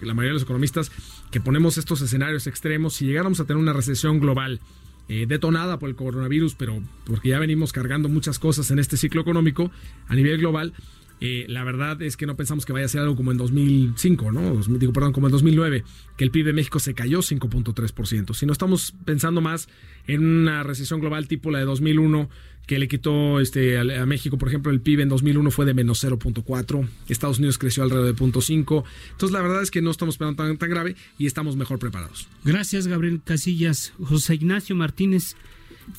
la mayoría de los economistas que ponemos estos escenarios extremos, si llegáramos a tener una recesión global eh, detonada por el coronavirus, pero porque ya venimos cargando muchas cosas en este ciclo económico a nivel global, eh, la verdad es que no pensamos que vaya a ser algo como en 2005, ¿no? digo, perdón, como en 2009, que el PIB de México se cayó 5.3%. Si no estamos pensando más en una recesión global tipo la de 2001, que le quitó este, a, México, por ejemplo, el PIB en 2001 fue de menos 0.4, Estados Unidos creció alrededor de 0.5. Entonces, la verdad es que no estamos esperando tan grave y estamos mejor preparados. Gracias, Gabriel Casillas. José Ignacio Martínez.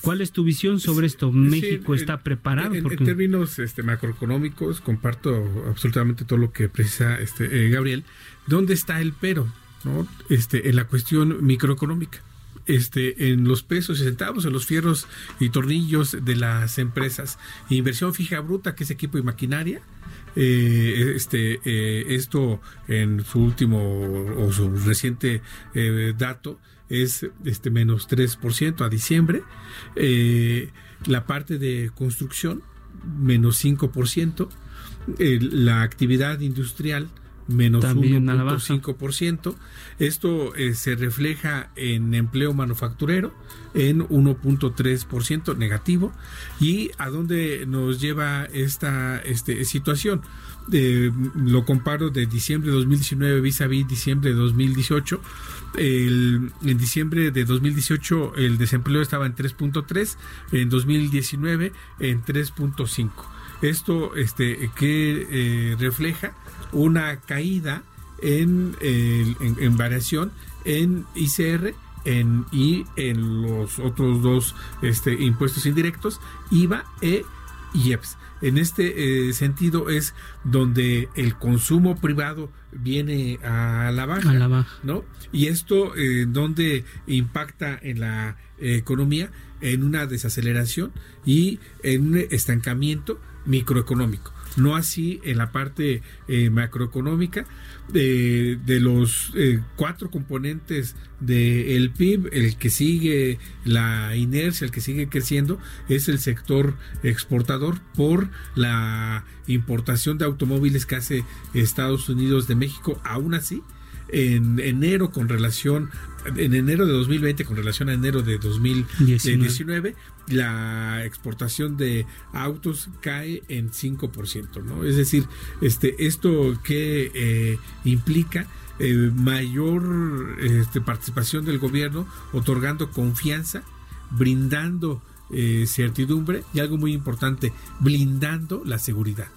¿Cuál es tu visión sobre esto? ¿México está preparado? En, términos este, macroeconómicos, comparto absolutamente todo lo que precisa este, eh, Gabriel. ¿Dónde está el pero? ¿no? Este, en la cuestión microeconómica. Este, en los pesos y centavos, en los fierros y tornillos de las empresas. Inversión fija bruta, que es equipo y maquinaria, eh, este, eh, esto en su último o su reciente dato es este menos 3% a diciembre. Eh, la parte de construcción, menos 5%. Eh, la actividad industrial, menos 1.5%. Esto eh, se refleja en empleo manufacturero en 1.3% negativo. ¿Y a dónde nos lleva esta este, situación? lo comparo de diciembre de 2019 vis a vis diciembre de 2018 el, en diciembre de 2018 el desempleo estaba en 3.3, en 2019 en 3.5. Esto este, que eh, refleja una caída en, en, variación en ICR en, y en los otros dos este, impuestos indirectos, IVA e IEPS. En este eh, sentido es donde el consumo privado viene a la baja, ¿no? Y esto eh, donde impacta en la economía en una desaceleración y en un estancamiento microeconómico no así en la parte eh, macroeconómica de, de los eh, cuatro componentes del PIB, el que sigue la inercia, el que sigue creciendo, es el sector exportador por la importación de automóviles que hace Estados Unidos de México. Aún así, en enero con relación en enero de 2020 con relación a enero de 2019 la exportación de autos cae en 5%, ¿no? Es decir, este esto que eh, implica eh, mayor este, participación del gobierno otorgando confianza, brindando eh, certidumbre y algo muy importante, blindando la seguridad.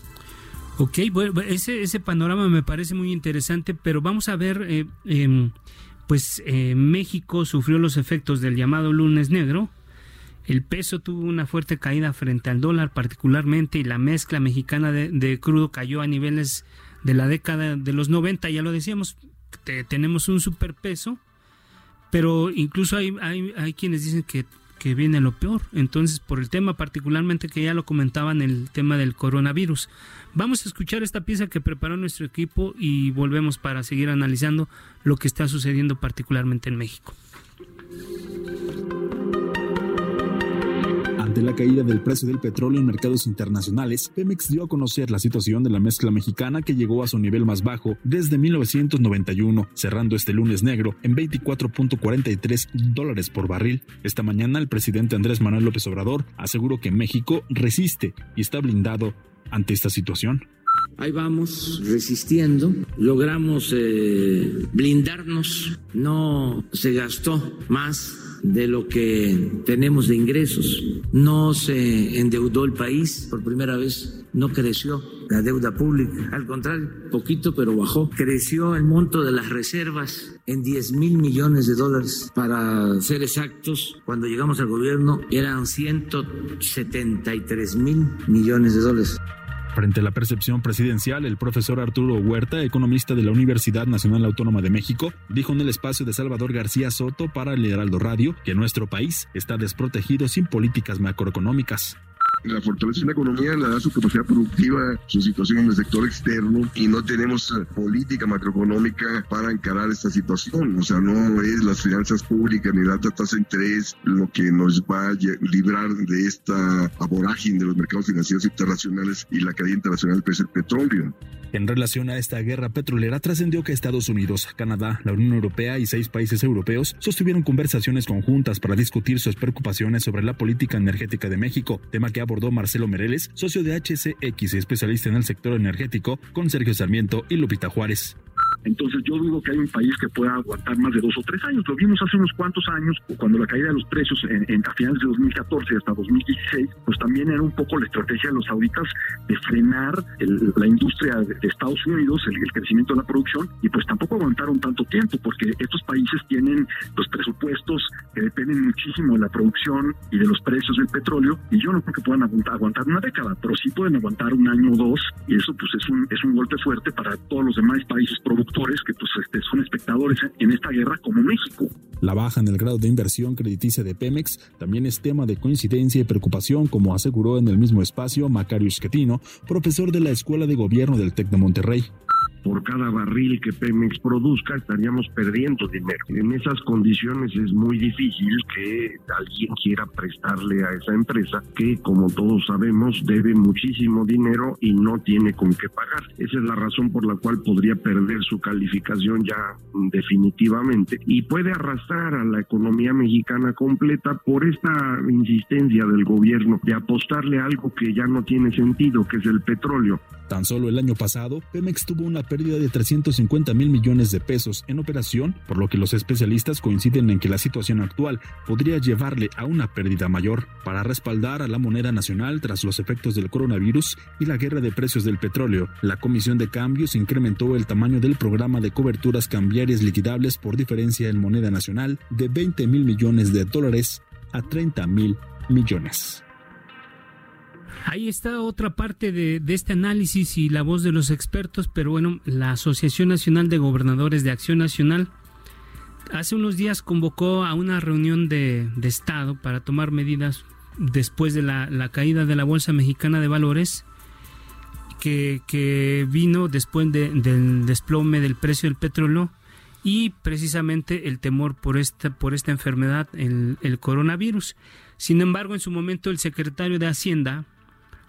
Ok, bueno, ese, ese panorama me parece muy interesante, pero vamos a ver, eh, em, pues eh, México sufrió los efectos del llamado lunes negro, el peso tuvo una fuerte caída frente al dólar particularmente y la mezcla mexicana de, crudo cayó a niveles de la década de los 90, ya lo decíamos, tenemos un superpeso, pero incluso hay, hay, hay quienes dicen que que viene lo peor. Entonces, por el tema particularmente que ya lo comentaban, el tema del coronavirus. Vamos a escuchar esta pieza que preparó nuestro equipo y volvemos para seguir analizando lo que está sucediendo particularmente en México. De la caída del precio del petróleo en mercados internacionales, Pemex dio a conocer la situación de la mezcla mexicana que llegó a su nivel más bajo desde 1991, cerrando este lunes negro en 24.43 dólares por barril. Esta mañana el presidente Andrés Manuel López Obrador aseguró que México resiste y está blindado ante esta situación. Ahí vamos resistiendo, logramos eh, blindarnos, no se gastó más de lo que tenemos de ingresos. No se endeudó el país por primera vez, no creció la deuda pública, al contrario, poquito pero bajó. Creció el monto de las reservas en 10 mil millones de dólares. Para ser exactos, cuando llegamos al gobierno eran 173 mil millones de dólares. Frente a la percepción presidencial, el profesor Arturo Huerta, economista de la Universidad Nacional Autónoma de México, dijo en el espacio de Salvador García Soto para el Heraldo Radio que nuestro país está desprotegido sin políticas macroeconómicas la fortaleza de la economía la da su capacidad productiva, su situación en el sector externo y no tenemos eh, política macroeconómica para encarar esta situación. O sea, no es las finanzas públicas ni la tasa de interés lo que nos va a librar de esta aborágine de los mercados financieros internacionales y la caída internacional del precio del petróleo. En relación a esta guerra petrolera, trascendió que Estados Unidos, Canadá, la Unión Europea y seis países europeos sostuvieron conversaciones conjuntas para discutir sus preocupaciones sobre la política energética de México, tema que abordó Marcelo Mereles, socio de HCX y especialista en el sector energético, con Sergio Sarmiento y Lupita Juárez. Entonces yo dudo que hay un país que pueda aguantar más de dos o tres años. Lo vimos hace unos cuantos años, cuando la caída de los precios en, a finales de 2014 hasta 2016, pues también era un poco la estrategia de los sauditas de frenar la industria de, Estados Unidos, el, crecimiento de la producción, y pues tampoco aguantaron tanto tiempo, porque estos países tienen los pues, presupuestos que dependen muchísimo de la producción y de los precios del petróleo, y yo no creo que puedan aguantar, aguantar una década, pero sí pueden aguantar un año o dos, y eso pues es un, es un golpe fuerte para todos los demás países productores que pues, este, son espectadores en esta guerra como México. La baja en el grado de inversión crediticia de Pemex también es tema de coincidencia y preocupación, como aseguró en el mismo espacio Macario Schettino, profesor de la Escuela de Gobierno del TEC de Monterrey por cada barril que Pemex produzca estaríamos perdiendo dinero. En esas condiciones es muy difícil que alguien quiera prestarle a esa empresa que, como todos sabemos, debe muchísimo dinero y no tiene con qué pagar. Esa es la razón por la cual podría perder su calificación ya definitivamente y puede arrastrar a la economía mexicana completa por esta insistencia del gobierno de apostarle a algo que ya no tiene sentido, que es el petróleo. Tan solo el año pasado, Pemex tuvo una pérdida de 350 mil millones de pesos en operación, por lo que los especialistas coinciden en que la situación actual podría llevarle a una pérdida mayor. Para respaldar a la moneda nacional tras los efectos del coronavirus y la guerra de precios del petróleo, la Comisión de Cambios incrementó el tamaño del programa de coberturas cambiarias liquidables por diferencia en moneda nacional de 20 mil millones de dólares a 30 mil millones. Ahí está otra parte de, este análisis y la voz de los expertos, pero bueno, la Asociación Nacional de Gobernadores de Acción Nacional hace unos días convocó a una reunión de, Estado para tomar medidas después de la, caída de la Bolsa Mexicana de Valores que, vino después del desplome del precio del petróleo y precisamente el temor por esta, por esta enfermedad, el coronavirus. Sin embargo, en su momento el secretario de Hacienda,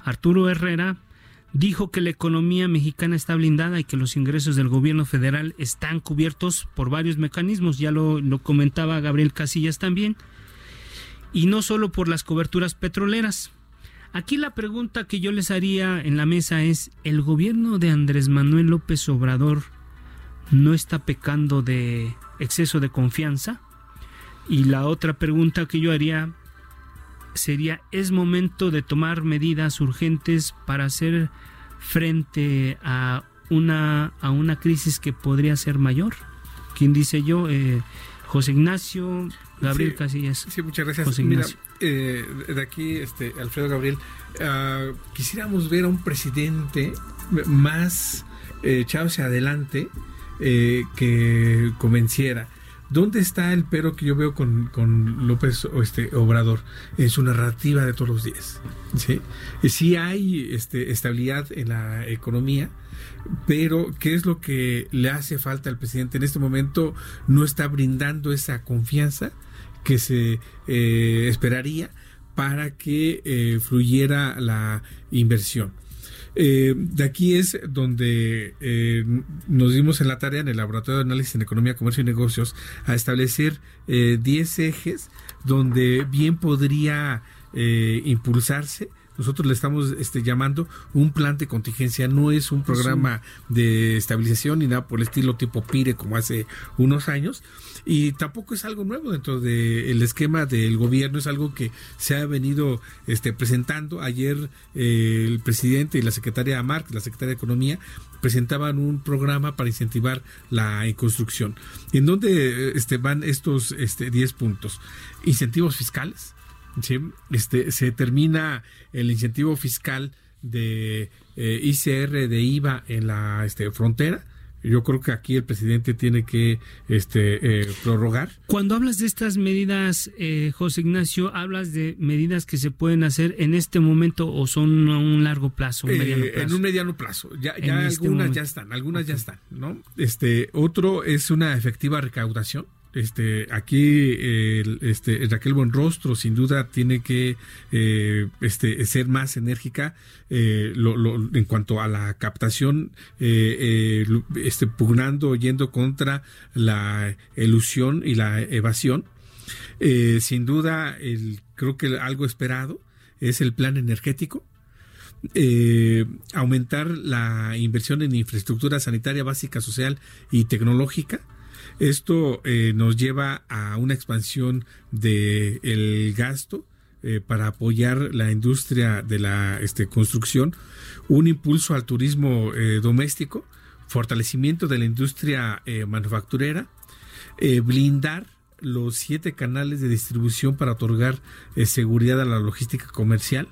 Arturo Herrera, dijo que la economía mexicana está blindada y que los ingresos del gobierno federal están cubiertos por varios mecanismos, ya lo, lo, comentaba Gabriel Casillas también, y no solo por las coberturas petroleras. Aquí la pregunta que yo les haría en la mesa es, ¿el gobierno de Andrés Manuel López Obrador no está pecando de exceso de confianza? Y la otra pregunta que yo haría sería, ¿es momento de tomar medidas urgentes para hacer frente a una, a una crisis que podría ser mayor? ¿Quién dice yo? Eh, José Ignacio, Gabriel sí, Casillas. Sí, muchas gracias. José Mira, eh, de aquí, este, Alfredo Gabriel, uh, quisiéramos ver a un presidente más eh, echado hacia adelante eh, que convenciera. ¿Dónde está el pero que yo veo con, con López este, Obrador? En su narrativa de todos los días. Sí, sí hay este, estabilidad en la economía, pero ¿qué es lo que le hace falta al presidente? En este momento no está brindando esa confianza que se eh, esperaría para que eh, fluyera la inversión. Eh, de aquí es donde eh, nos dimos en la tarea en el Laboratorio de Análisis en Economía, Comercio y Negocios a establecer 10 eh, ejes donde bien podría impulsarse nosotros le estamos este, llamando un plan de contingencia, no es un programa de estabilización ni nada por el estilo tipo PIRE como hace unos años y tampoco es algo nuevo dentro del esquema del gobierno, es algo que se ha venido este, presentando. Ayer eh, el presidente y la secretaria Marx, la secretaria de Economía, presentaban un programa para incentivar la construcción. ¿En dónde este, van estos este, 10 puntos? Incentivos fiscales, ¿sí? este, se termina el incentivo fiscal de eh, ICR de IVA en la este, frontera. Yo creo que aquí el presidente tiene que este, eh, prorrogar. Cuando hablas de estas medidas, eh, José Ignacio, hablas de medidas que se pueden hacer en este momento o son a un largo plazo, un mediano plazo. En un mediano plazo. Ya, ya este algunas ya están, algunas okay. ya están, ¿no? Este, otro es una efectiva recaudación este aquí eh, este Raquel Buenrostro sin duda tiene que eh, este ser más enérgica eh, lo, en cuanto a la captación este pugnando yendo contra la ilusión y la evasión. Sin duda el creo que algo esperado es el plan energético. Eh, aumentar la inversión en infraestructura sanitaria básica, social y tecnológica, esto eh, nos lleva a una expansión del el gasto eh, para apoyar la industria de la este, construcción, un impulso al turismo eh, doméstico, fortalecimiento de la industria manufacturera, blindar los siete canales de distribución para otorgar seguridad a la logística comercial,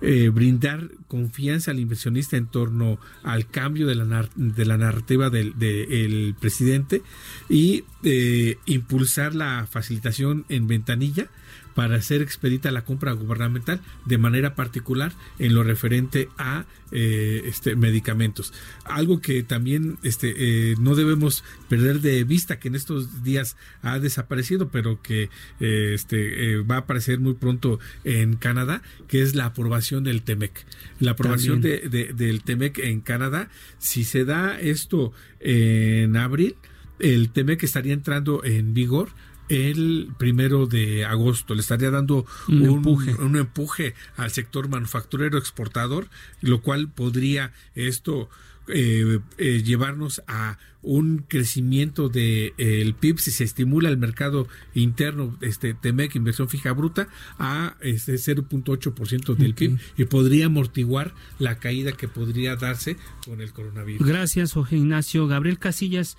eh, brindar confianza al inversionista en torno al cambio de la, de la narrativa del de, el presidente y eh, impulsar la facilitación en ventanilla para hacer expedita la compra gubernamental de manera particular en lo referente a eh, este medicamentos. Algo que también este eh, no debemos perder de vista que en estos días ha desaparecido pero que eh, este va a aparecer muy pronto en Canadá que es la aprobación del TEMEC la aprobación de, de, del TEMEC en Canadá si se da esto en abril el TEMEC estaría entrando en vigor el primero de agosto. Le estaría dando un, un, empuje. un, empuje. al sector manufacturero exportador, lo cual podría esto eh, eh, llevarnos a un crecimiento del de, eh, PIB si se estimula el mercado interno, este TEMEC, inversión fija bruta, a este 0.8% del okay. PIB y podría amortiguar la caída que podría darse con el coronavirus. Gracias, Jorge Ignacio. Gabriel Casillas,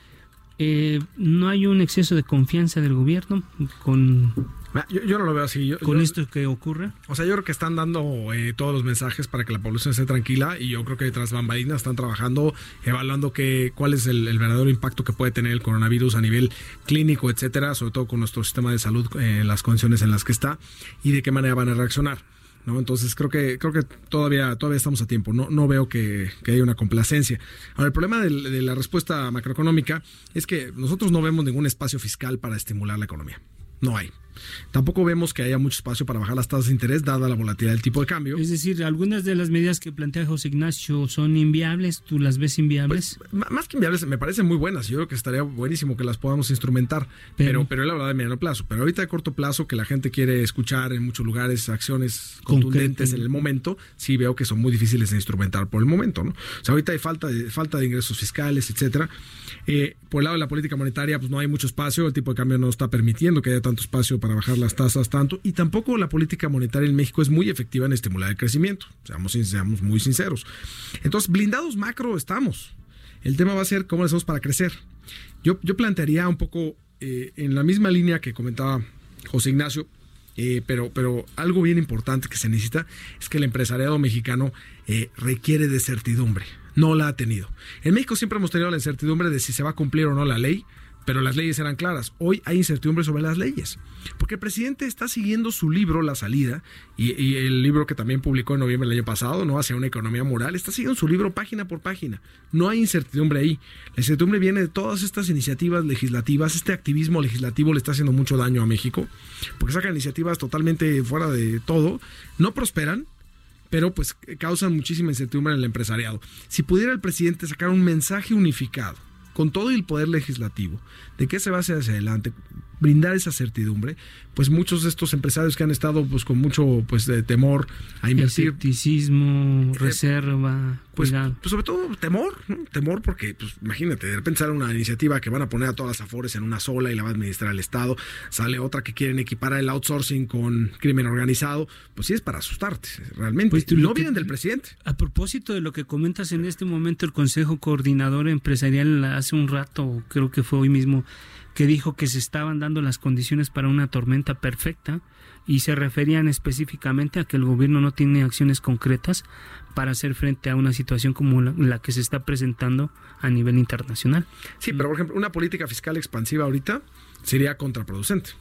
eh, no hay un exceso de confianza del gobierno con yo, yo, no lo veo así. Yo, ¿Con yo, esto que ocurre? O sea, yo creo que están dando eh, todos los mensajes para que la población esté tranquila y yo creo que tras bambalinas están trabajando, evaluando que, cuál es el, el, verdadero impacto que puede tener el coronavirus a nivel clínico, etcétera, sobre todo con nuestro sistema de salud, eh, las condiciones en las que está y de qué manera van a reaccionar. ¿No? Entonces creo que creo que todavía todavía estamos a tiempo. No no veo que, haya una complacencia. Ahora el problema de la respuesta macroeconómica es que nosotros no vemos ningún espacio fiscal para estimular la economía. No hay. Tampoco vemos que haya mucho espacio para bajar las tasas de interés dada la volatilidad del tipo de cambio. Es decir, algunas de las medidas que plantea José Ignacio son inviables, ¿tú las ves inviables? Pues, más que inviables, me parecen muy buenas. Yo creo que estaría buenísimo que las podamos instrumentar, pero, pero, él habla de mediano plazo. Pero ahorita de corto plazo, que la gente quiere escuchar en muchos lugares acciones contundentes en el momento, sí veo que son muy difíciles de instrumentar por el momento. ¿no? O sea, ahorita hay falta de, falta de ingresos fiscales, etcétera. Eh, por el lado de la política monetaria, pues no hay mucho espacio, el tipo de cambio no está permitiendo que haya tanto espacio para bajar las tasas tanto, y tampoco la política monetaria en México es muy efectiva en estimular el crecimiento, seamos, muy sinceros. Entonces, blindados macro estamos. El tema va a ser cómo lo hacemos para crecer. Yo, yo plantearía un poco eh, en la misma línea que comentaba José Ignacio, eh, pero, pero algo bien importante que se necesita es que el empresariado mexicano requiere de certidumbre no la ha tenido. En México siempre hemos tenido la incertidumbre de si se va a cumplir o no la ley, pero las leyes eran claras. Hoy hay incertidumbre sobre las leyes, porque el presidente está siguiendo su libro La Salida, y, el libro que también publicó en noviembre del año pasado, ¿no? Hacia una economía moral, está siguiendo su libro página por página. No hay incertidumbre ahí. La incertidumbre viene de todas estas iniciativas legislativas, este activismo legislativo le está haciendo mucho daño a México, porque sacan iniciativas totalmente fuera de todo, no prosperan, pero pues causan muchísima incertidumbre en el empresariado. Si pudiera el presidente sacar un mensaje unificado con todo el poder legislativo de qué se va hacia adelante, brindar esa certidumbre, pues muchos de estos empresarios que han estado pues con mucho pues de temor a invertir, escepticismo, eh, reserva, pues, pues, sobre todo temor, temor porque pues imagínate, de repente sale una iniciativa que van a poner a todas las afores en una sola y la va a administrar el Estado, sale otra que quieren equipar el outsourcing con crimen organizado, pues sí es para asustarte, realmente. Pues no vienen del presidente. A propósito de lo que comentas en este momento el Consejo Coordinador Empresarial hace un rato, creo que fue hoy mismo que dijo que se estaban dando las condiciones para una tormenta perfecta y se referían específicamente a que el gobierno no tiene acciones concretas para hacer frente a una situación como la, que se está presentando a nivel internacional. Sí, pero por ejemplo, una política fiscal expansiva ahorita sería contraproducente.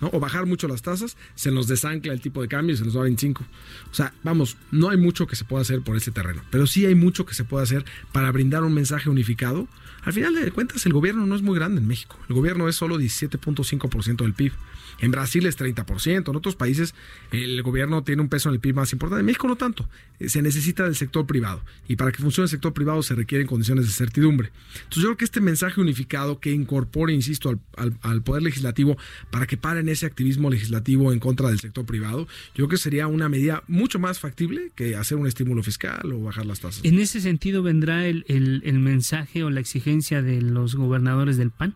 O bajar mucho las tasas, se nos desancla el tipo de cambio y se nos va a 25. O sea, vamos, no hay mucho que se pueda hacer por ese terreno, pero sí hay mucho que se puede hacer para brindar un mensaje unificado al final de cuentas, el gobierno no es muy grande en México. El gobierno es solo 17.5% del PIB. En Brasil es 30%, en otros países el gobierno tiene un peso en el PIB más importante. En México no tanto. Eh, se necesita del sector privado. Y para que funcione el sector privado se requieren condiciones de certidumbre. Entonces yo creo que este mensaje unificado que incorpore, insisto, al, Poder Legislativo para que paren ese activismo legislativo en contra del sector privado, yo creo que sería una medida mucho más factible que hacer un estímulo fiscal o bajar las tasas. En ese sentido vendrá el, el mensaje o la exigencia de los gobernadores del PAN.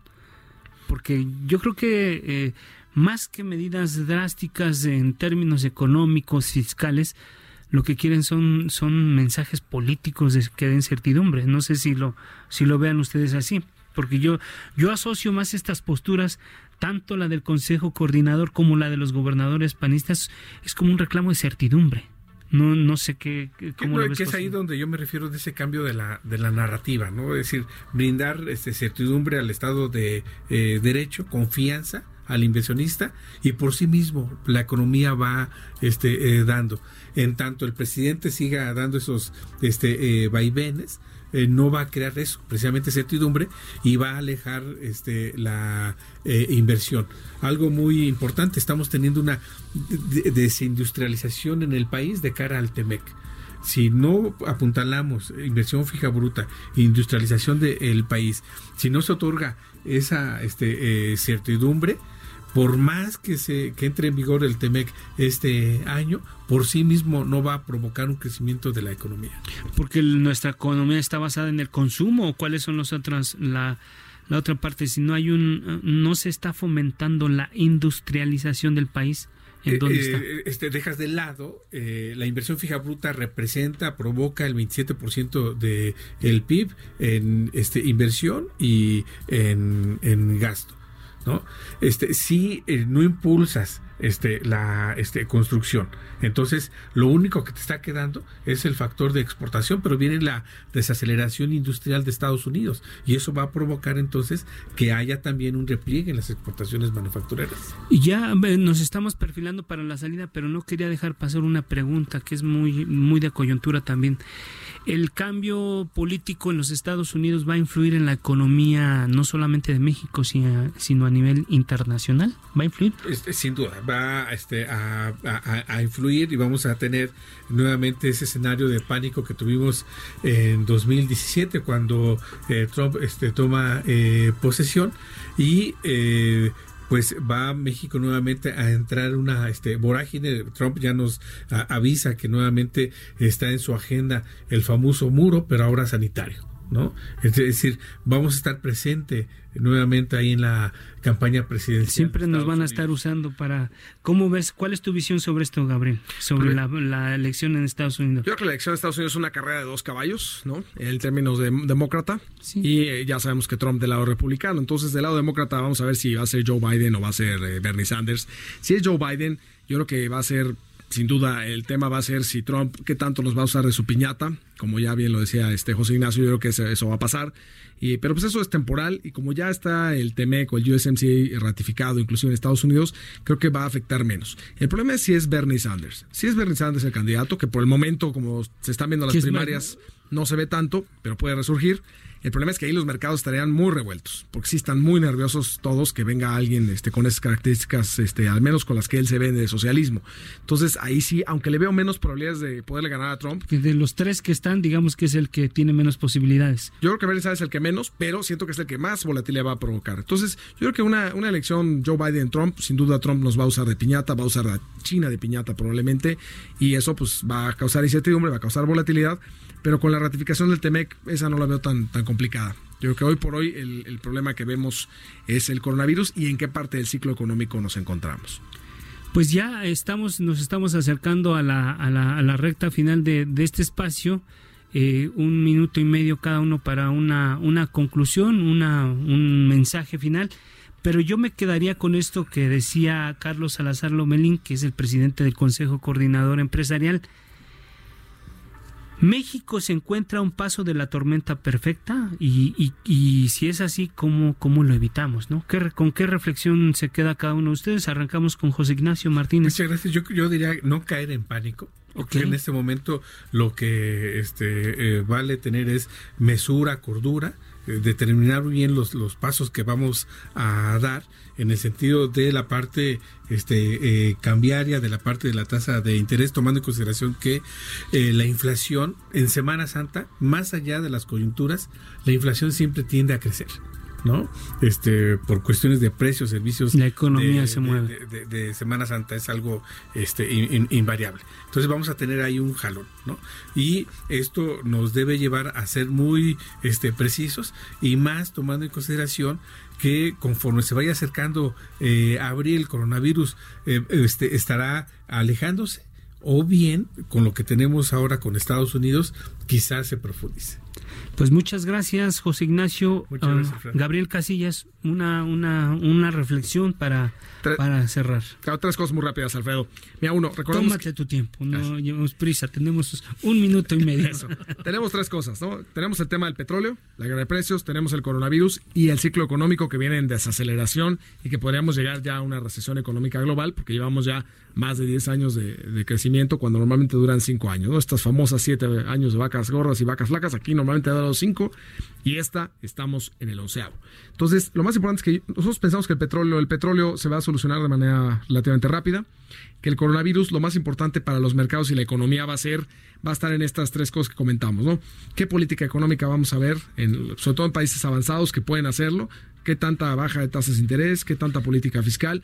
Porque yo creo que... Eh, más que medidas drásticas en términos económicos, fiscales, lo que quieren son, son mensajes políticos de, que den certidumbre. No sé si lo, si lo vean ustedes así, porque yo, yo asocio más estas posturas, tanto la del Consejo Coordinador como la de los gobernadores panistas, es como un reclamo de certidumbre. No, no sé qué, cómo lo ves que es ahí donde yo me refiero de ese cambio de la, de la narrativa, ¿no? Es decir, brindar este, certidumbre al Estado de eh, Derecho, confianza, al inversionista y por sí mismo la economía va este, eh, dando. En tanto el presidente siga dando esos este, eh, vaivenes, eh, no va a crear eso, precisamente certidumbre, y va a alejar este, la inversión. Algo muy importante, estamos teniendo una desindustrialización en el país de cara al TEMEC si no apuntalamos inversión fija bruta, industrialización del país, si no se otorga esa este, certidumbre, por más que se que entre en vigor el TEMEC este año, por sí mismo no va a provocar un crecimiento de la economía. Porque nuestra economía está basada en el consumo, ¿cuáles son los otras la la otra parte si no hay un no se está fomentando la industrialización del país? ¿En eh, dónde está? Eh, este, dejas de lado, eh, la inversión fija bruta representa, provoca el 27% del el PIB en este, inversión y en, en gasto. ¿No? Este, si eh, no impulsas este, la este, construcción. Entonces, lo único que te está quedando es el factor de exportación, pero viene la desaceleración industrial de Estados Unidos y eso va a provocar entonces que haya también un repliegue en las exportaciones manufactureras. Y ya nos estamos perfilando para la salida, pero no quería dejar pasar una pregunta que es muy, muy de coyuntura también el cambio político en los Estados Unidos va a influir en la economía no solamente de México, sino a nivel internacional? ¿Va a influir? Este, sin duda, va este, a, influir y vamos a tener nuevamente ese escenario de pánico que tuvimos en 2017 cuando eh, Trump este, toma eh, posesión y eh, pues va México nuevamente a entrar una este, vorágine. Trump ya nos avisa que nuevamente está en su agenda el famoso muro, pero ahora sanitario. ¿No? Es decir, vamos a estar presente nuevamente ahí en la campaña presidencial. Siempre nos van a estar usando para... ¿Cómo ves? ¿Cuál es tu visión sobre esto, Gabriel? Sobre la, elección en Estados Unidos. Yo creo que la elección en Estados Unidos es una carrera de dos caballos, ¿no? En términos de demócrata. Y eh, ya sabemos que Trump del lado republicano. Entonces, del lado demócrata vamos a ver si va a ser Joe Biden o va a ser eh, Bernie Sanders. Si es Joe Biden, yo creo que va a ser sin duda el tema va a ser si Trump, qué tanto nos va a usar de su piñata, como ya bien lo decía este José Ignacio, yo creo que eso va a pasar. Y, pero pues eso es temporal y como ya está el TMEC o el USMCA ratificado inclusive en Estados Unidos, creo que va a afectar menos. El problema es si es Bernie Sanders. Si es Bernie Sanders el candidato, que por el momento como se están viendo las primarias no se ve tanto, pero puede resurgir. El problema es que ahí los mercados estarían muy revueltos, porque sí están muy nerviosos todos que venga alguien este, con esas características, este, al menos con las que él se vende de socialismo. Entonces ahí sí, aunque le veo menos probabilidades de poderle ganar a Trump. De los tres que están, digamos que es el que tiene menos posibilidades. Yo creo que Bernie Sanders es el que menos, pero siento que es el que más volatilidad va a provocar. Entonces yo creo que una, una elección Joe Biden-Trump, sin duda Trump nos va a usar de piñata, va a usar la China de piñata probablemente, y eso pues va a causar incertidumbre, va a causar volatilidad pero con la ratificación del TEMEC esa no la veo tan, tan complicada. Yo creo que hoy por hoy el, problema que vemos es el coronavirus y en qué parte del ciclo económico nos encontramos. Pues ya estamos, nos estamos acercando a la, a la, recta final de, de este espacio. Eh, un minuto y medio cada uno para una, una conclusión, una, un mensaje final. Pero yo me quedaría con esto que decía Carlos Salazar Lomelín, que es el presidente del Consejo Coordinador Empresarial México se encuentra a un paso de la tormenta perfecta y, y, si es así, ¿cómo, ¿cómo, lo evitamos? ¿no? ¿Qué, ¿Con qué reflexión se queda cada uno de ustedes? Arrancamos con José Ignacio Martínez. Muchas gracias. Yo, yo diría no caer en pánico. Porque en este momento lo que este, eh, vale tener es mesura, cordura determinar bien los, los pasos que vamos a dar en el sentido de la parte este, eh, cambiaria, de la parte de la tasa de interés, tomando en consideración que eh, la inflación en Semana Santa, más allá de las coyunturas, la inflación siempre tiende a crecer. ¿No? Este, por cuestiones de precios, servicios. La economía se mueve. De, Semana Santa es algo este, invariable. Entonces vamos a tener ahí un jalón, ¿no? Y esto nos debe llevar a ser muy este, precisos y más tomando en consideración que conforme se vaya acercando eh, abril, el coronavirus eh, este, estará alejándose o bien con lo que tenemos ahora con Estados Unidos quizás se profundice. Pues muchas gracias, José Ignacio. Ah, Gabriel Casillas, una, una, una reflexión para, para cerrar. Tres cosas muy rápidas, Alfredo. Mira, uno, recordemos. Tómate tu tiempo, no llevamos prisa, tenemos un minuto y medio. tenemos tres cosas, ¿no? Tenemos el tema del petróleo, la guerra de precios, tenemos el coronavirus y el ciclo económico que viene en desaceleración y que podríamos llegar ya a una recesión económica global, porque llevamos ya más de 10 años de, crecimiento cuando normalmente duran 5 años, ¿no? Estas famosas 7 años de vacas gordas y vacas flacas, aquí normalmente ha dado 5 y esta estamos en el onceavo. Entonces, lo más importante es que nosotros pensamos que el petróleo, el petróleo se va a solucionar de manera relativamente rápida, que el coronavirus, lo más importante para los mercados y la economía va a ser, va a estar en estas tres cosas que comentamos, ¿no? ¿Qué política económica vamos a ver, sobre todo en países avanzados que pueden hacerlo? ¿Qué tanta baja de tasas de interés? ¿Qué tanta política fiscal?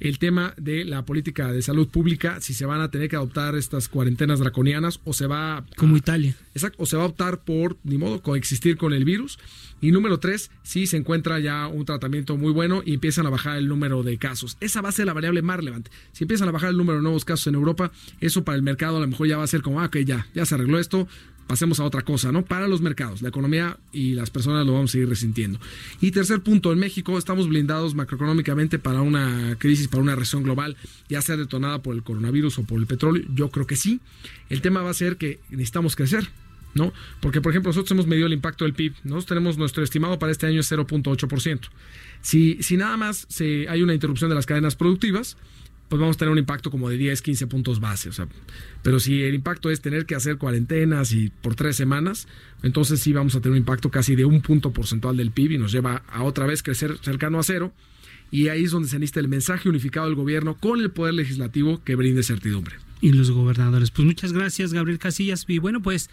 el tema de la política de salud pública, si se van a tener que adoptar estas cuarentenas draconianas o se va... Como Italia. Exacto, o se va a optar por, ni modo, coexistir con el virus. Y número tres, si se encuentra ya un tratamiento muy bueno y empiezan a bajar el número de casos. Esa va a ser la variable más relevante. Si empiezan a bajar el número de nuevos casos en Europa, eso para el mercado a lo mejor ya va a ser como, ah, ok, ya, ya se arregló esto, pasemos a otra cosa, ¿no? Para los mercados, la economía y las personas lo vamos a seguir resintiendo. Y tercer punto, en México estamos blindados macroeconómicamente para una crisis, para una recesión global, ya sea detonada por el coronavirus o por el petróleo. Yo creo que sí. El tema va a ser que necesitamos crecer. ¿No? Porque, por ejemplo, nosotros hemos medido el impacto del PIB. Nosotros tenemos nuestro estimado para este año es 0.8%. Si, si nada más se, hay una interrupción de las cadenas productivas, pues vamos a tener un impacto como de 10, 15 puntos base. O sea, pero si el impacto es tener que hacer cuarentenas y por tres semanas, entonces sí vamos a tener un impacto casi de un punto porcentual del PIB y nos lleva a otra vez crecer cercano a cero. Y ahí es donde se necesita el mensaje unificado del gobierno con el poder legislativo que brinde certidumbre. Y los gobernadores. Pues muchas gracias, Gabriel Casillas. Y bueno, pues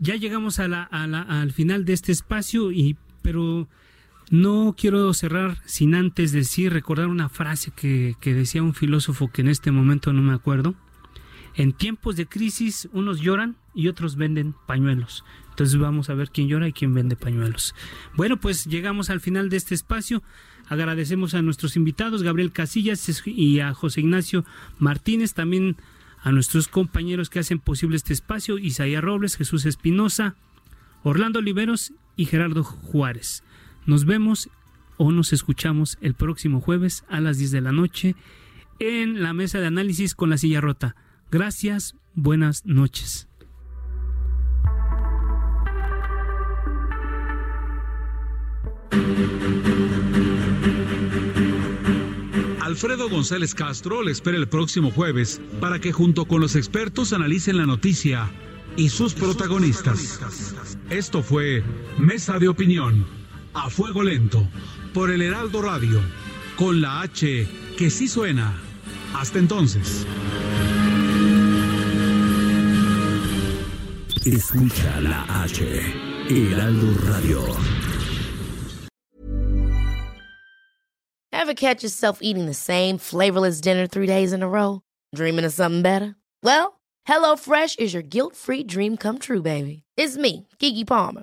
ya llegamos a al final de este espacio, y pero no quiero cerrar sin antes decir, recordar una frase que, decía un filósofo que en este momento no me acuerdo. En tiempos de crisis unos lloran y otros venden pañuelos. Entonces vamos a ver quién llora y quién vende pañuelos. Bueno, pues llegamos al final de este espacio. Agradecemos a nuestros invitados, Gabriel Casillas y a José Ignacio Martínez, también a nuestros compañeros que hacen posible este espacio, Isaías Robles, Jesús Espinosa, Orlando Oliveros y Gerardo Juárez. Nos vemos o nos escuchamos el próximo jueves a las 10 de la noche en la mesa de análisis con la silla rota. Gracias, buenas noches. Alfredo González Castro le espera el próximo jueves para que junto con los expertos analicen la noticia y sus protagonistas. Esto fue Mesa de Opinión a fuego lento por el Heraldo Radio, con la H que sí suena. Hasta entonces. Escucha la H, Heraldo Radio. Ever catch yourself eating the same flavorless dinner three days in a row? Dreaming of something better? Well, HelloFresh is your guilt-free dream come true, baby. It's me, Kiki Palmer.